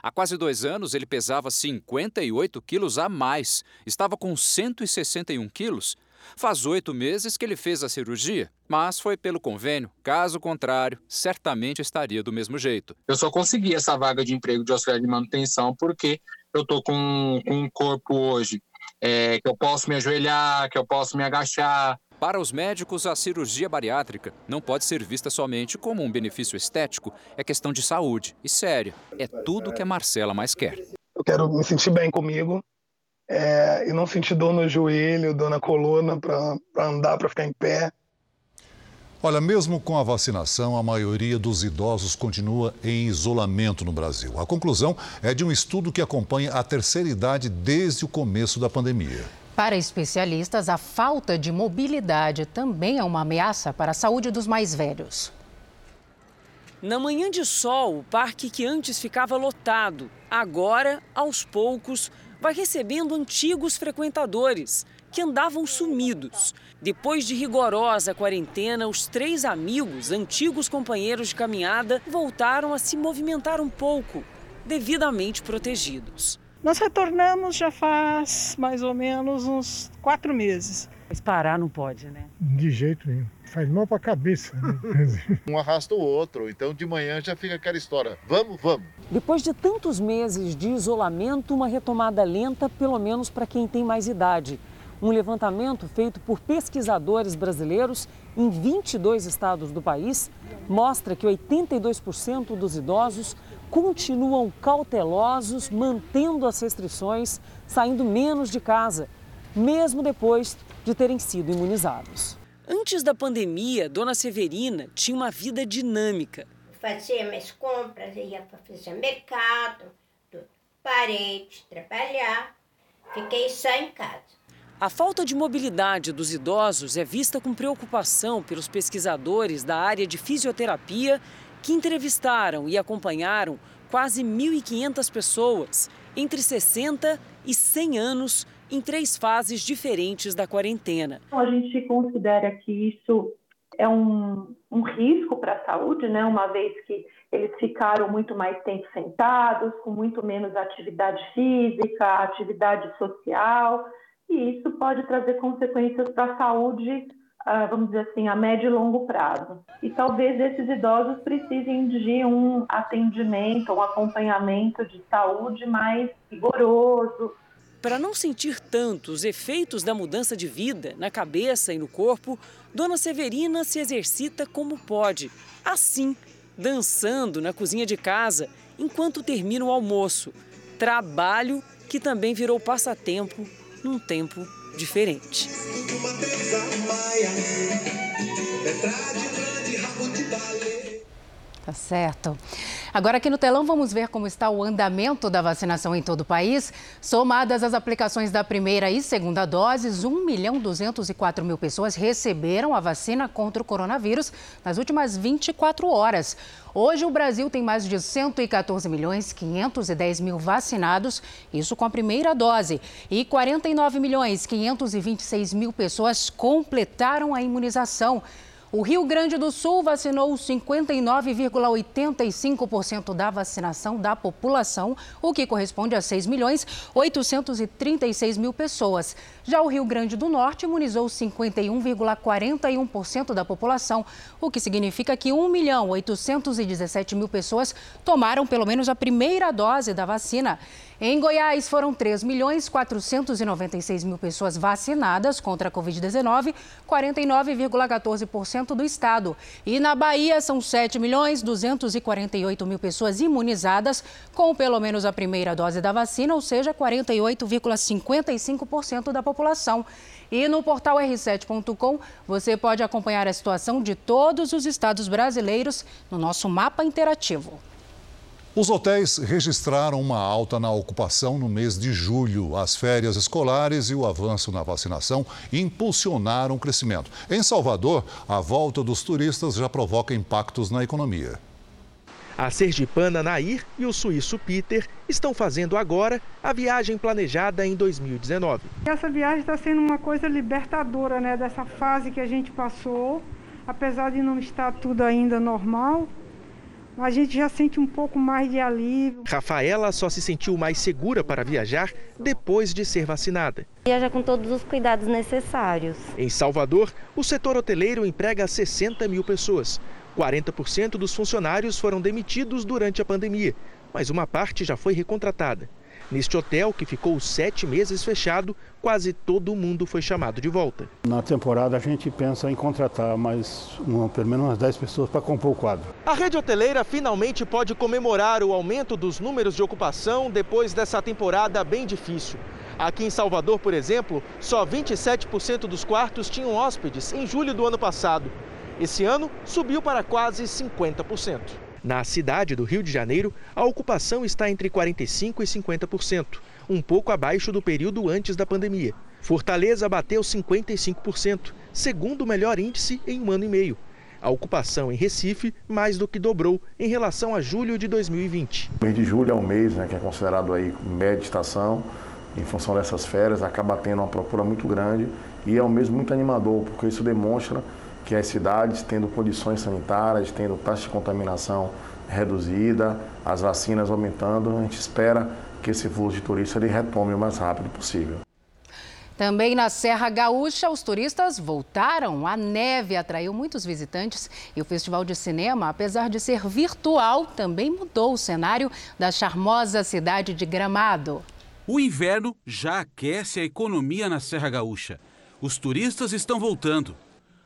Há quase dois anos, ele pesava 58 quilos a mais. Estava com 161 quilos Faz oito meses que ele fez a cirurgia, mas foi pelo convênio. Caso contrário, certamente estaria do mesmo jeito. Eu só consegui essa vaga de emprego de auxiliar de manutenção porque eu tô com, um corpo hoje é, que eu posso me ajoelhar, que eu posso me agachar. Para os médicos, a cirurgia bariátrica não pode ser vista somente como um benefício estético, é questão de saúde e séria. É tudo que a Marcela mais quer. Eu quero me sentir bem comigo, é, e não sentir dor no joelho, dor na coluna para andar, para ficar em pé. Olha, mesmo com a vacinação, a maioria dos idosos continua em isolamento no Brasil. A conclusão é de um estudo que acompanha a terceira idade desde o começo da pandemia. Para especialistas, a falta de mobilidade também é uma ameaça para a saúde dos mais velhos. Na manhã de sol, o parque que antes ficava lotado, agora, aos poucos, vai recebendo antigos frequentadores que andavam sumidos. Depois de rigorosa quarentena, os três amigos, antigos companheiros de caminhada, voltaram a se movimentar um pouco, devidamente protegidos. Nós retornamos já faz mais ou menos uns quatro meses. Mas parar não pode, né? De jeito nenhum. Faz mal para a cabeça. Né? um arrasta o outro, então de manhã já fica aquela história. Vamos, vamos. Depois de tantos meses de isolamento, uma retomada lenta, pelo menos para quem tem mais idade. Um levantamento feito por pesquisadores brasileiros em 22 estados do país mostra que 82% dos idosos continuam cautelosos, mantendo as restrições, saindo menos de casa, mesmo depois de terem sido imunizados. Antes da pandemia, Dona Severina tinha uma vida dinâmica. Fazia minhas compras, ia para fazer mercado, parei de trabalhar, fiquei só em casa. A falta de mobilidade dos idosos é vista com preocupação pelos pesquisadores da área de fisioterapia que entrevistaram e acompanharam quase 1.500 pessoas entre 60 e 100 anos em três fases diferentes da quarentena. A gente considera que isso é um, um risco para a saúde, né? uma vez que eles ficaram muito mais tempo sentados, com muito menos atividade física, atividade social e isso pode trazer consequências para a saúde, ah, vamos dizer assim, a médio e longo prazo. E talvez esses idosos precisem de um atendimento, um acompanhamento de saúde mais rigoroso. Para não sentir tanto os efeitos da mudança de vida na cabeça e no corpo, Dona Severina se exercita como pode, assim, dançando na cozinha de casa enquanto termina o almoço. Trabalho que também virou passatempo num tempo diferente. Tá certo. Agora aqui no telão vamos ver como está o andamento da vacinação em todo o país. Somadas as aplicações da primeira e segunda doses, 1 milhão 204 mil pessoas receberam a vacina contra o coronavírus nas últimas 24 horas. Hoje o Brasil tem mais de 114 milhões 510 mil vacinados, isso com a primeira dose, e 49 milhões 526 mil pessoas completaram a imunização. O Rio Grande do Sul vacinou 59,85% da vacinação da população, o que corresponde a 6 milhões 836 mil pessoas. Já o Rio Grande do Norte imunizou 51,41% da população, o que significa que 1 milhão 817 mil pessoas tomaram pelo menos a primeira dose da vacina. Em Goiás, foram 3 milhões 496 mil pessoas vacinadas contra a Covid-19, 49,14% do estado. E na Bahia, são 7 milhões 248 mil pessoas imunizadas com pelo menos a primeira dose da vacina, ou seja, 48,55% da população. E no portal r7.com você pode acompanhar a situação de todos os estados brasileiros no nosso mapa interativo. Os hotéis registraram uma alta na ocupação no mês de julho. As férias escolares e o avanço na vacinação impulsionaram o crescimento. Em Salvador, a volta dos turistas já provoca impactos na economia. A sergipana Nair e o suíço Peter estão fazendo agora a viagem planejada em 2019. Essa viagem está sendo uma coisa libertadora, né? Dessa fase que a gente passou, apesar de não estar tudo ainda normal, a gente já sente um pouco mais de alívio. Rafaela só se sentiu mais segura para viajar depois de ser vacinada. Viaja com todos os cuidados necessários. Em Salvador, o setor hoteleiro emprega 60 mil pessoas. 40% dos funcionários foram demitidos durante a pandemia, mas uma parte já foi recontratada. Neste hotel, que ficou sete meses fechado, quase todo mundo foi chamado de volta. Na temporada a gente pensa em contratar mais uma, pelo menos umas 10 pessoas para compor o quadro. A rede hoteleira finalmente pode comemorar o aumento dos números de ocupação depois dessa temporada bem difícil. Aqui em Salvador, por exemplo, só 27% dos quartos tinham hóspedes em julho do ano passado. Esse ano subiu para quase 50%. Na cidade do Rio de Janeiro, a ocupação está entre 45% e 50%, um pouco abaixo do período antes da pandemia. Fortaleza bateu 55%, segundo o melhor índice em um ano e meio. A ocupação em Recife mais do que dobrou em relação a julho de 2020. O mês de julho é um mês né, que é considerado aí média estação. Em função dessas férias, acaba tendo uma procura muito grande e é um mês muito animador, porque isso demonstra que as cidades, tendo condições sanitárias, tendo taxa de contaminação reduzida, as vacinas aumentando, a gente espera que esse fluxo de turistas ele retome o mais rápido possível. Também na Serra Gaúcha, os turistas voltaram. A neve atraiu muitos visitantes e o Festival de Cinema, apesar de ser virtual, também mudou o cenário da charmosa cidade de Gramado. O inverno já aquece a economia na Serra Gaúcha. Os turistas estão voltando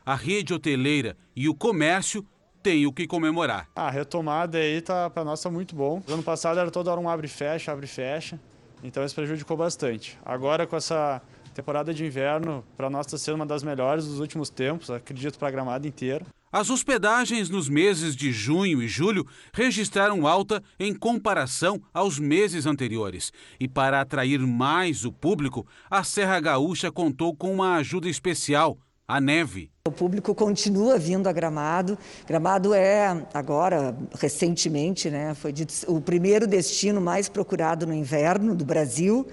a rede hoteleira e o comércio têm o que comemorar. A retomada aí tá para nós tá muito bom. No ano passado era toda hora um abre e fecha, abre e fecha. Então isso prejudicou bastante. Agora com essa Temporada de inverno para nós está sendo uma das melhores dos últimos tempos, acredito para a Gramado inteira. As hospedagens nos meses de junho e julho registraram alta em comparação aos meses anteriores. E para atrair mais o público, a Serra Gaúcha contou com uma ajuda especial a neve. O público continua vindo a Gramado. Gramado é, agora, recentemente, né, foi o primeiro destino mais procurado no inverno do Brasil.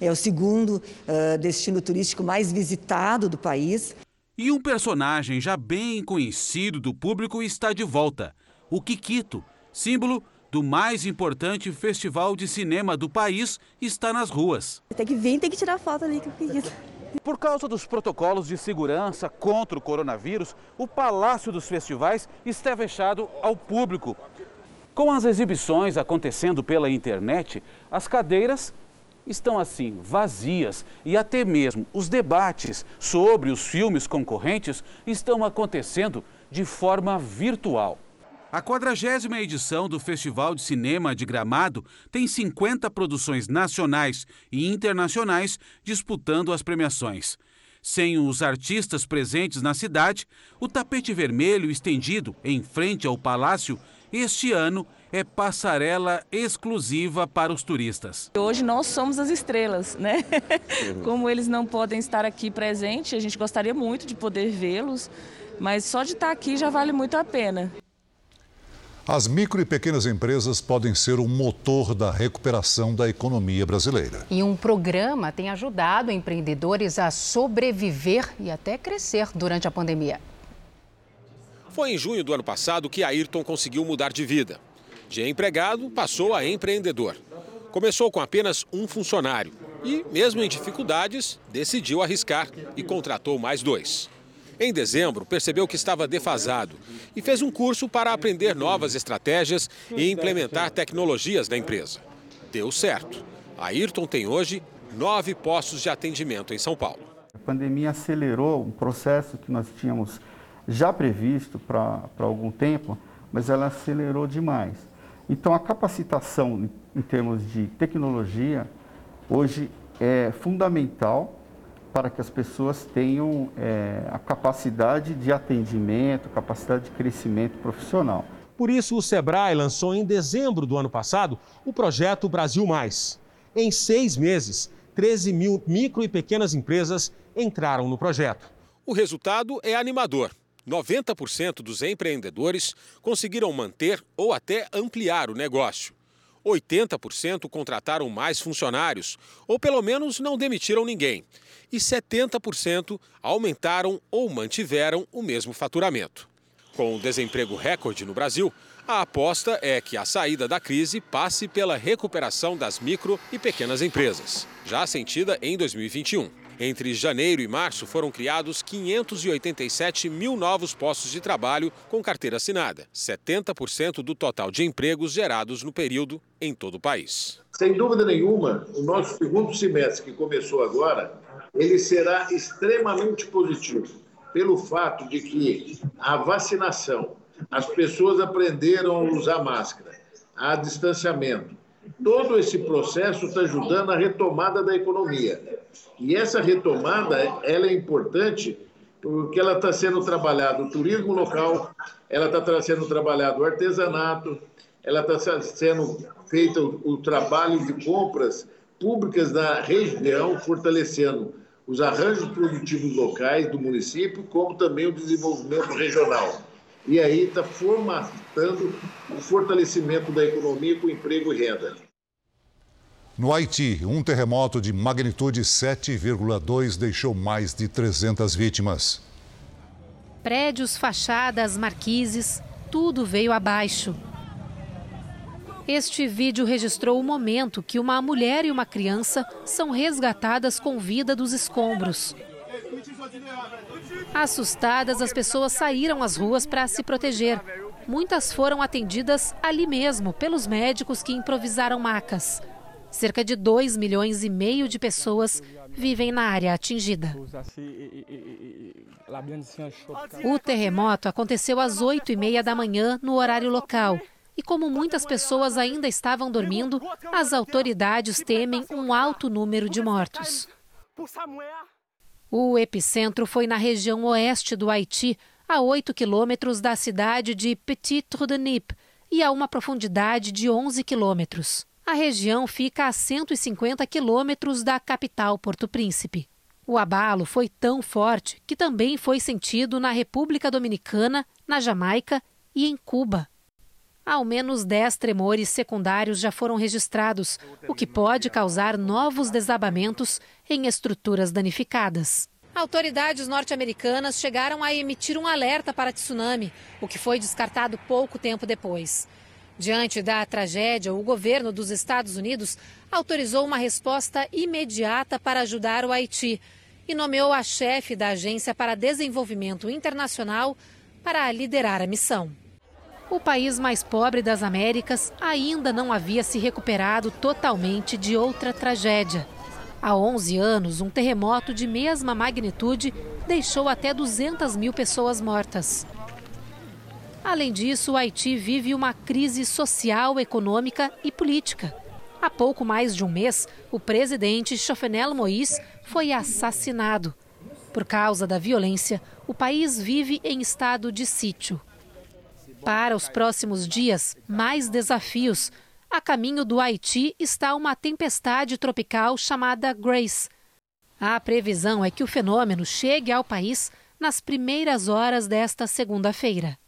É o segundo uh, destino turístico mais visitado do país. E um personagem já bem conhecido do público está de volta: o Kikito, símbolo do mais importante festival de cinema do país, está nas ruas. Tem que vir, tem que tirar foto ali com o Kikito. Por causa dos protocolos de segurança contra o coronavírus, o Palácio dos Festivais está fechado ao público. Com as exibições acontecendo pela internet, as cadeiras estão assim vazias e até mesmo os debates sobre os filmes concorrentes estão acontecendo de forma virtual. A quadragésima edição do Festival de Cinema de Gramado tem 50 produções nacionais e internacionais disputando as premiações. Sem os artistas presentes na cidade, o tapete vermelho estendido em frente ao palácio este ano é passarela exclusiva para os turistas. Hoje nós somos as estrelas, né? Como eles não podem estar aqui presentes, a gente gostaria muito de poder vê-los, mas só de estar aqui já vale muito a pena. As micro e pequenas empresas podem ser o motor da recuperação da economia brasileira. E um programa tem ajudado empreendedores a sobreviver e até crescer durante a pandemia. Foi em junho do ano passado que Ayrton conseguiu mudar de vida. De empregado, passou a empreendedor. Começou com apenas um funcionário e, mesmo em dificuldades, decidiu arriscar e contratou mais dois. Em dezembro, percebeu que estava defasado e fez um curso para aprender novas estratégias e implementar tecnologias da empresa. Deu certo. A Ayrton tem hoje nove postos de atendimento em São Paulo. A pandemia acelerou um processo que nós tínhamos já previsto para algum tempo, mas ela acelerou demais. Então, a capacitação em termos de tecnologia hoje é fundamental para que as pessoas tenham é, a capacidade de atendimento, capacidade de crescimento profissional. Por isso, o Sebrae lançou em dezembro do ano passado o projeto Brasil Mais. Em seis meses, 13 mil micro e pequenas empresas entraram no projeto. O resultado é animador. 90% dos empreendedores conseguiram manter ou até ampliar o negócio. 80% contrataram mais funcionários, ou pelo menos não demitiram ninguém. E 70% aumentaram ou mantiveram o mesmo faturamento. Com o desemprego recorde no Brasil, a aposta é que a saída da crise passe pela recuperação das micro e pequenas empresas, já sentida em 2021. Entre janeiro e março foram criados 587 mil novos postos de trabalho com carteira assinada, 70% do total de empregos gerados no período em todo o país. Sem dúvida nenhuma, o nosso segundo semestre, que começou agora, ele será extremamente positivo, pelo fato de que a vacinação, as pessoas aprenderam a usar máscara, a distanciamento, todo esse processo está ajudando a retomada da economia. E essa retomada, ela é importante porque ela está sendo trabalhado o turismo local, ela está sendo trabalhado o artesanato, ela está sendo feito o, trabalho de compras públicas da região, fortalecendo os arranjos produtivos locais do município, como também o desenvolvimento regional. E aí está formatando o fortalecimento da economia com emprego e renda. No Haiti, um terremoto de magnitude 7,2 deixou mais de 300 vítimas. Prédios, fachadas, marquises, tudo veio abaixo. Este vídeo registrou o momento que uma mulher e uma criança são resgatadas com vida dos escombros. Assustadas, as pessoas saíram às ruas para se proteger. Muitas foram atendidas ali mesmo pelos médicos que improvisaram macas. Cerca de 2 milhões e meio de pessoas vivem na área atingida. O terremoto aconteceu às 8 e meia da manhã no horário local. E como muitas pessoas ainda estavam dormindo, as autoridades temem um alto número de mortos. O epicentro foi na região oeste do Haiti, a 8 quilômetros da cidade de Petit Trou-de-Nip e a uma profundidade de 11 quilômetros. A região fica a 150 quilômetros da capital Porto Príncipe. O abalo foi tão forte que também foi sentido na República Dominicana, na Jamaica e em Cuba. Ao menos 10 tremores secundários já foram registrados, o que pode causar novos desabamentos em estruturas danificadas. Autoridades norte-americanas chegaram a emitir um alerta para tsunami, o que foi descartado pouco tempo depois. Diante da tragédia, o governo dos Estados Unidos autorizou uma resposta imediata para ajudar o Haiti e nomeou a chefe da Agência para Desenvolvimento Internacional para liderar a missão. O país mais pobre das Américas ainda não havia se recuperado totalmente de outra tragédia. Há 11 anos, um terremoto de mesma magnitude deixou até 200 mil pessoas mortas. Além disso, o Haiti vive uma crise social, econômica e política. Há pouco mais de um mês, o presidente Chovenel Moïse foi assassinado. Por causa da violência, o país vive em estado de sítio. Para os próximos dias, mais desafios a caminho do Haiti está uma tempestade tropical chamada Grace. A previsão é que o fenômeno chegue ao país nas primeiras horas desta segunda-feira.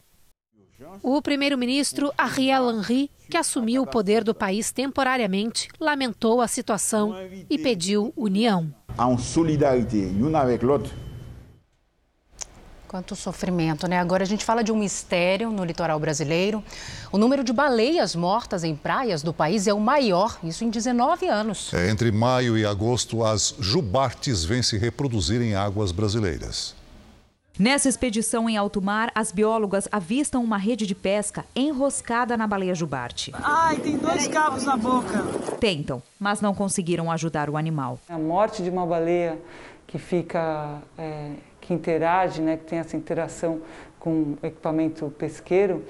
O primeiro-ministro Ariel Henry, que assumiu o poder do país temporariamente, lamentou a situação e pediu união. En solidarité, l'un avec l'autre, Quanto sofrimento, né? Agora a gente fala de um mistério no litoral brasileiro. O número de baleias mortas em praias do país é o maior, isso em 19 anos. É, entre maio e agosto, as jubartes vêm se reproduzir em águas brasileiras. Nessa expedição em alto mar, as biólogas avistam uma rede de pesca enroscada na baleia jubarte. Ai, tem dois cabos na boca. Tentam, mas não conseguiram ajudar o animal. A morte de uma baleia que fica é que interage, né, que tem essa interação com equipamento pesqueiro,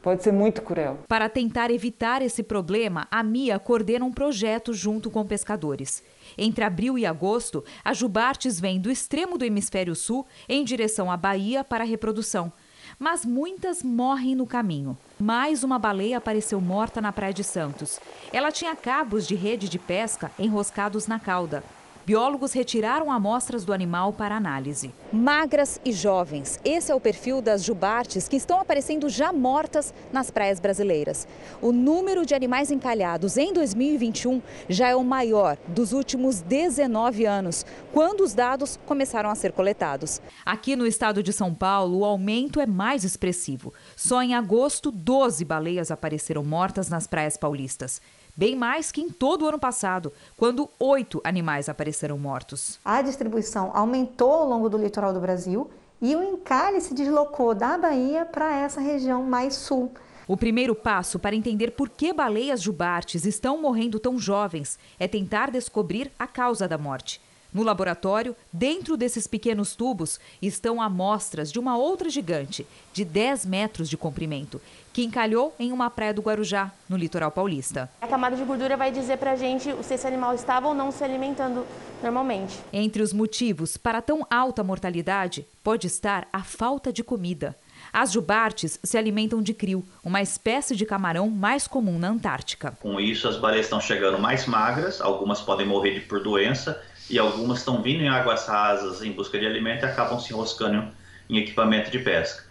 pode ser muito cruel. Para tentar evitar esse problema, a MIA coordena um projeto junto com pescadores. Entre abril e agosto, as jubartes vêm do extremo do hemisfério sul em direção à Bahia para a reprodução. Mas muitas morrem no caminho. Mais uma baleia apareceu morta na Praia de Santos. Ela tinha cabos de rede de pesca enroscados na cauda. Biólogos retiraram amostras do animal para análise. Magras e jovens. Esse é o perfil das jubartes que estão aparecendo já mortas nas praias brasileiras. O número de animais encalhados em 2021 já é o maior dos últimos 19 anos, quando os dados começaram a ser coletados. Aqui no estado de São Paulo, o aumento é mais expressivo. Só em agosto, 12 baleias apareceram mortas nas praias paulistas bem mais que em todo o ano passado, quando oito animais apareceram mortos. A distribuição aumentou ao longo do litoral do Brasil e o encalhe se deslocou da Bahia para essa região mais sul. O primeiro passo para entender por que baleias jubartes estão morrendo tão jovens é tentar descobrir a causa da morte. No laboratório, dentro desses pequenos tubos, estão amostras de uma outra gigante, de 10 metros de comprimento, que encalhou em uma praia do Guarujá, no litoral paulista. A camada de gordura vai dizer para a gente se esse animal estava ou não se alimentando normalmente. Entre os motivos para tão alta mortalidade pode estar a falta de comida. As jubartes se alimentam de krill, uma espécie de camarão mais comum na Antártica. Com isso, as baleias estão chegando mais magras, algumas podem morrer por doença e algumas estão vindo em águas rasas em busca de alimento e acabam se enroscando em equipamento de pesca.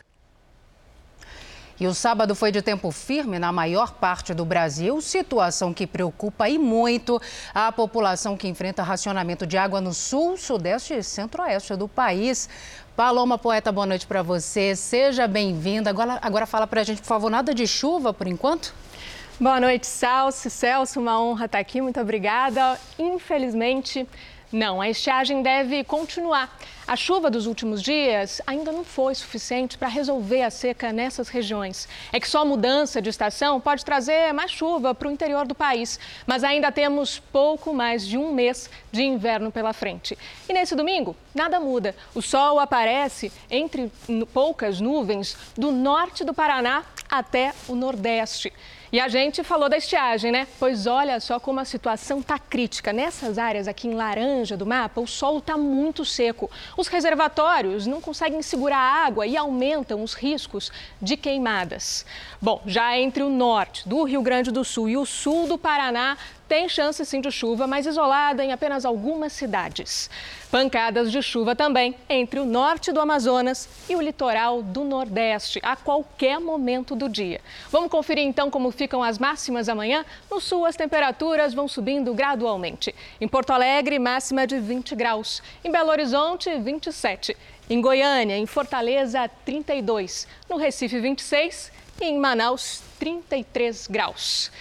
E o sábado foi de tempo firme na maior parte do Brasil, situação que preocupa e muito a população que enfrenta racionamento de água no sul, sudeste e centro-oeste do país. Paloma Poeta, boa noite para você. Seja bem-vinda. Agora, agora fala para a gente, por favor, nada de chuva por enquanto? Boa noite, Celso. Celso, uma honra estar aqui. Muito obrigada. Infelizmente, não, a estiagem deve continuar. A chuva dos últimos dias ainda não foi suficiente para resolver a seca nessas regiões. É que só a mudança de estação pode trazer mais chuva para o interior do país, mas ainda temos pouco mais de um mês de inverno pela frente. E nesse domingo, nada muda. O sol aparece entre poucas nuvens do norte do Paraná até o nordeste. E a gente falou da estiagem, né? Pois olha só como a situação está crítica. Nessas áreas aqui em laranja do mapa, o solo está muito seco. Os reservatórios não conseguem segurar a água e aumentam os riscos de queimadas. Bom, já entre o norte do Rio Grande do Sul e o sul do Paraná, tem chance sim de chuva, mas isolada em apenas algumas cidades. Pancadas de chuva também entre o norte do Amazonas e o litoral do Nordeste, a qualquer momento do dia. Vamos conferir então como ficam as máximas amanhã? No sul, as temperaturas vão subindo gradualmente. Em Porto Alegre, máxima de 20 graus. Em Belo Horizonte, 27. Em Goiânia, em Fortaleza, 32. No Recife, 26. E em Manaus, 33 graus.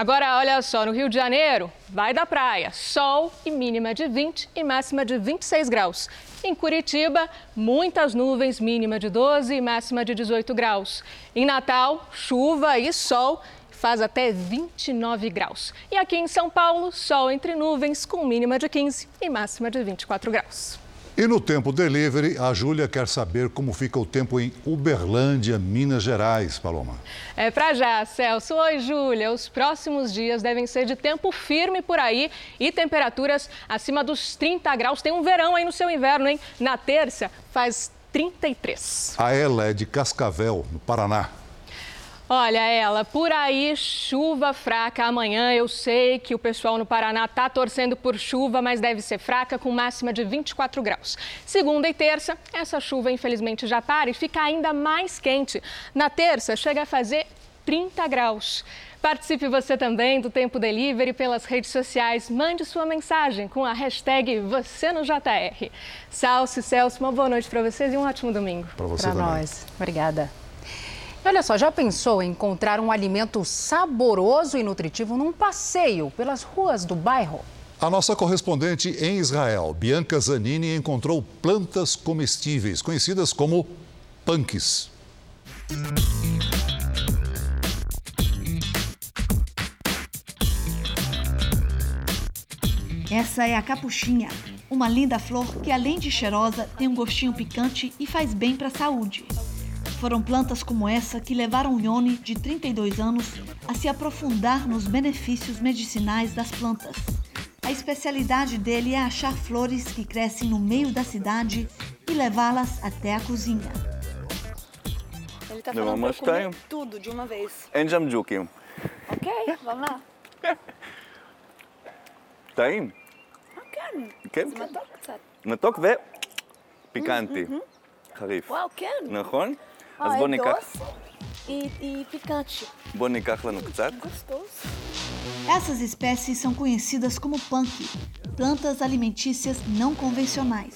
Agora, olha só, no Rio de Janeiro, vai da praia, sol e mínima de 20 e máxima de 26 graus. Em Curitiba, muitas nuvens, mínima de 12 e máxima de 18 graus. Em Natal, chuva e sol, faz até 29 graus. E aqui em São Paulo, sol entre nuvens, com mínima de 15 e máxima de 24 graus. E no Tempo Delivery, a Júlia quer saber como fica o tempo em Uberlândia, Minas Gerais, Paloma. É pra já, Celso. Oi, Júlia. Os próximos dias devem ser de tempo firme por aí e temperaturas acima dos 30 graus. Tem um verão aí no seu inverno, hein? Na terça, faz 33. A ela é de Cascavel, no Paraná. Olha, ela, por aí, chuva fraca amanhã. Eu sei que o pessoal no Paraná está torcendo por chuva, mas deve ser fraca, com máxima de 24 graus. Segunda e terça, essa chuva infelizmente já para e fica ainda mais quente. Na terça, chega a fazer 30 graus. Participe você também do Tempo Delivery pelas redes sociais. Mande sua mensagem com a hashtag você no JR. Salce, Celso, uma boa noite para vocês e um ótimo domingo. Para você Para também. nós. Obrigada. Olha só, já pensou em encontrar um alimento saboroso e nutritivo num passeio pelas ruas do bairro? A nossa correspondente em Israel, Bianca Zanini, encontrou plantas comestíveis, conhecidas como punks. Essa é a capuchinha, uma linda flor que além de cheirosa tem um gostinho picante e faz bem para a saúde Foram plantas como essa que levaram Yoni, de 32 anos, a se aprofundar nos benefícios medicinais das plantas. A especialidade dele é achar flores que crescem no meio da cidade e levá-las até a cozinha. Ele tá Leva falando pra eu castanho. comer tudo de uma vez. אין שם ג'וקים. Ok, vamos lá. טעים, כן. כן, זה מתוק קצת. מתוק ופיקנטי. חריף. וואו, כן. נכון? אז Ah, בוא é ניקח, doce e, e picante. בוא ניקח לנו קצת. Gostoso. Essas espécies são conhecidas como punk, plantas alimentícias não convencionais.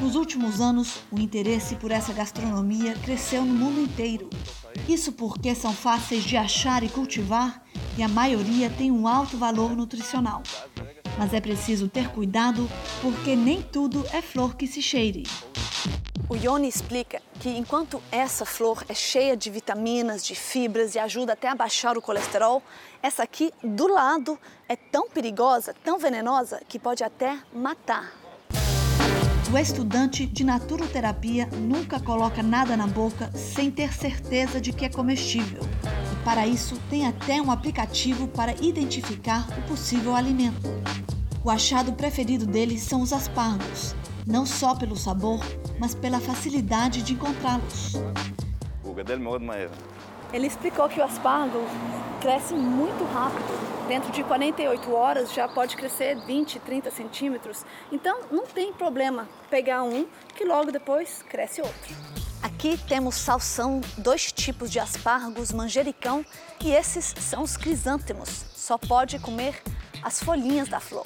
Nos últimos anos, o interesse por essa gastronomia cresceu no mundo inteiro. Isso porque são fáceis de achar e cultivar e a maioria tem um alto valor nutricional. Mas é preciso ter cuidado porque nem tudo é flor que se cheire. O Yoni explica que enquanto essa flor é cheia de vitaminas, de fibras e ajuda até a baixar o colesterol, essa aqui do lado é tão perigosa, tão venenosa, que pode até matar. O estudante de naturoterapia nunca coloca nada na boca sem ter certeza de que é comestível. E para isso, tem até um aplicativo para identificar o possível alimento. O achado preferido dele são os aspargos, não só pelo sabor, mas pela facilidade de encontrá-los. Ele explicou que o aspargo cresce muito rápido. Dentro de 48 horas já pode crescer 20, 30 centímetros. Então não tem problema pegar um que logo depois cresce outro. Aqui temos salsão, dois tipos de aspargos, manjericão e esses são os crisântemos. Só pode comer as folhinhas da flor.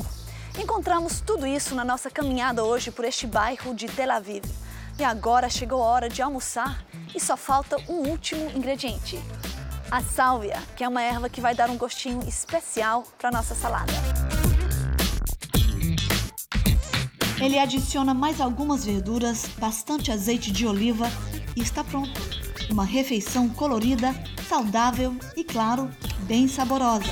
Encontramos tudo isso na nossa caminhada hoje por este bairro de Tel Aviv. E agora chegou a hora de almoçar e só falta um último ingrediente: a sálvia, que é uma erva que vai dar um gostinho especial para nossa salada. Ele adiciona mais algumas verduras, bastante azeite de oliva e está pronto. Uma refeição colorida, saudável e, claro, bem saborosa.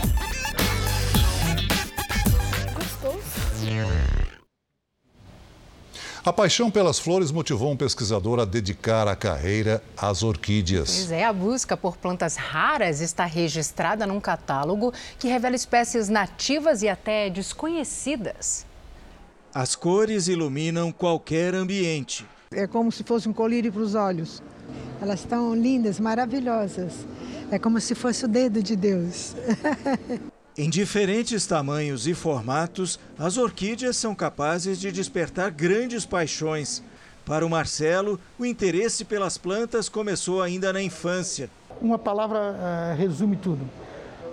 A paixão pelas flores motivou um pesquisador a dedicar a carreira às orquídeas. Pois é, a busca por plantas raras está registrada num catálogo que revela espécies nativas e até desconhecidas. As cores iluminam qualquer ambiente. É como se fosse um colírio para os olhos. Elas estão lindas, maravilhosas. É como se fosse o dedo de Deus. Em diferentes tamanhos e formatos, as orquídeas são capazes de despertar grandes paixões. Para o Marcelo, o interesse pelas plantas começou ainda na infância. Uma palavra uh, resume tudo: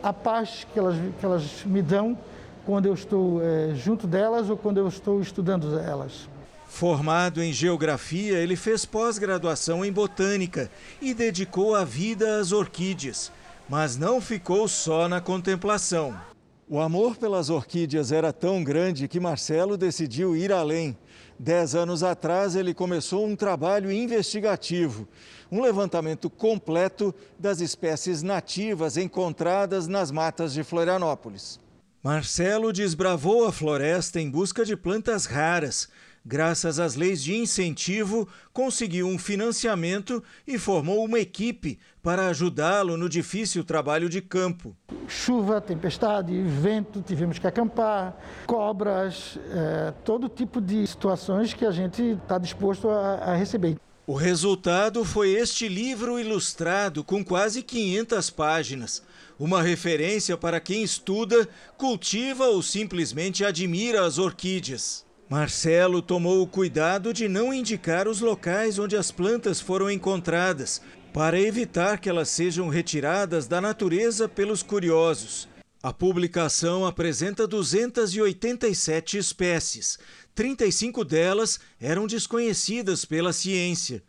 a paz que elas, que elas me dão quando eu estou uh, junto delas ou quando eu estou estudando elas. Formado em geografia, ele fez pós-graduação em botânica e dedicou a vida às orquídeas mas não ficou só na contemplação. O amor pelas orquídeas era tão grande que Marcelo decidiu ir além. Dez anos atrás, ele começou um trabalho investigativo, um levantamento completo das espécies nativas encontradas nas matas de Florianópolis. Marcelo desbravou a floresta em busca de plantas raras, graças às leis de incentivo, conseguiu um financiamento e formou uma equipe para ajudá-lo no difícil trabalho de campo. Chuva, tempestade, vento, tivemos que acampar, cobras, é, todo tipo de situações que a gente está disposto a, a receber. O resultado foi este livro ilustrado com quase 500 páginas. Uma referência para quem estuda, cultiva ou simplesmente admira as orquídeas. Marcelo tomou o cuidado de não indicar os locais onde as plantas foram encontradas, para evitar que elas sejam retiradas da natureza pelos curiosos. A publicação apresenta 287 espécies. 35 delas eram desconhecidas pela ciência.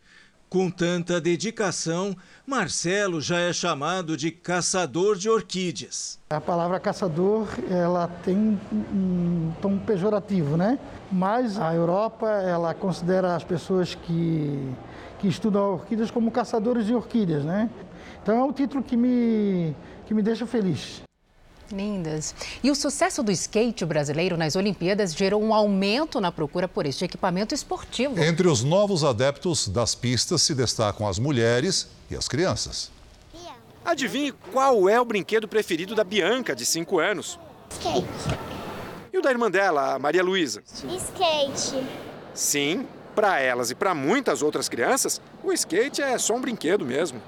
Com tanta dedicação, Marcelo já é chamado de caçador de orquídeas. A palavra caçador, ela tem um tom pejorativo, né? Mas a Europa, ela considera as pessoas que, que estudam orquídeas como caçadores de orquídeas, né? Então é um título que me, que me deixa feliz. Lindas. E o sucesso do skate brasileiro nas Olimpíadas gerou um aumento na procura por este equipamento esportivo. Entre os novos adeptos das pistas se destacam as mulheres e as crianças. Adivinhe qual é o brinquedo preferido da Bianca, de 5 anos? Skate. E o da irmã dela, a Maria Luísa? Skate. Sim, para elas e para muitas outras crianças, o skate é só um brinquedo mesmo.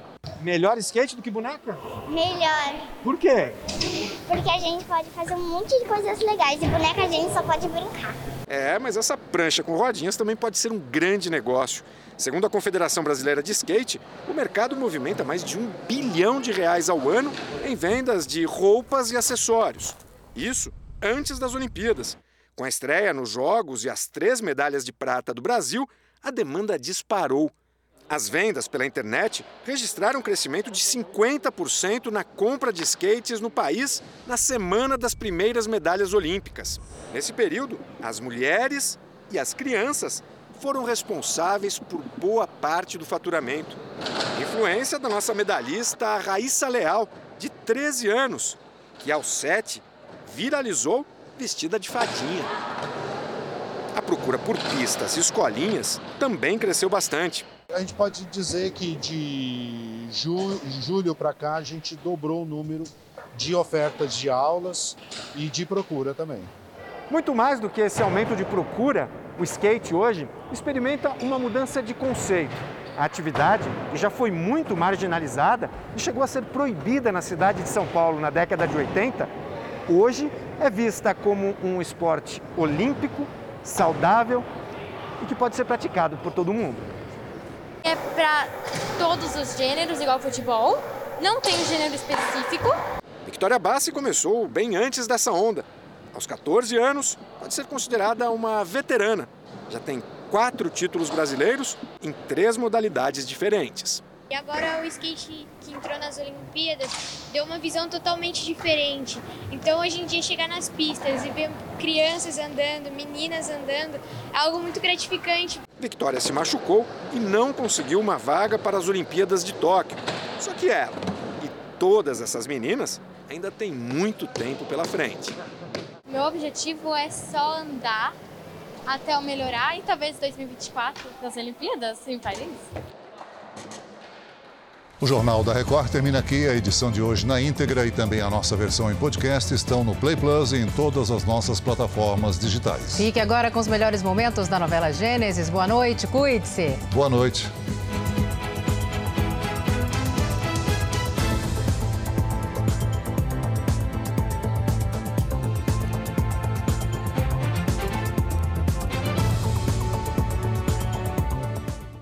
Melhor skate do que boneca? Melhor. Por quê? Porque a gente pode fazer um monte de coisas legais e boneca a gente só pode brincar. É, mas essa prancha com rodinhas também pode ser um grande negócio. Segundo a Confederação Brasileira de Skate, o mercado movimenta mais de um bilhão de reais ao ano em vendas de roupas e acessórios. Isso antes das Olimpíadas. Com a estreia nos Jogos e as três medalhas de prata do Brasil, a demanda disparou. As vendas pela internet registraram um crescimento de 50% na compra de skates no país na semana das primeiras medalhas olímpicas. Nesse período, as mulheres e as crianças foram responsáveis por boa parte do faturamento. Influência da nossa medalhista Raíssa Leal, de 13 anos, que aos 7 viralizou vestida de fadinha. Procura por pistas e escolinhas também cresceu bastante. A gente pode dizer que de ju julho para cá a gente dobrou o número de ofertas de aulas e de procura também. Muito mais do que esse aumento de procura, o skate hoje experimenta uma mudança de conceito. A atividade, que já foi muito marginalizada e chegou a ser proibida na cidade de São Paulo na década de 80, hoje é vista como um esporte olímpico, saudável e que pode ser praticado por todo mundo. É para todos os gêneros, igual futebol. Não tem um gênero específico. Victoria Bassi começou bem antes dessa onda. Aos 14 anos, pode ser considerada uma veterana. Já tem quatro títulos brasileiros em três modalidades diferentes. E agora o skate que entrou nas Olimpíadas deu uma visão totalmente diferente. Então hoje em dia chegar nas pistas e ver crianças andando, meninas andando, é algo muito gratificante. Victoria se machucou e não conseguiu uma vaga para as Olimpíadas de Tóquio. Só que ela e todas essas meninas ainda têm muito tempo pela frente. Meu objetivo é só andar até eu melhorar e talvez 2024 nas Olimpíadas em Paris. O Jornal da Record termina aqui. A edição de hoje na íntegra e também a nossa versão em podcast estão no Play Plus e em todas as nossas plataformas digitais. Fique agora com os melhores momentos da novela Gênesis. Boa noite, cuide-se. Boa noite.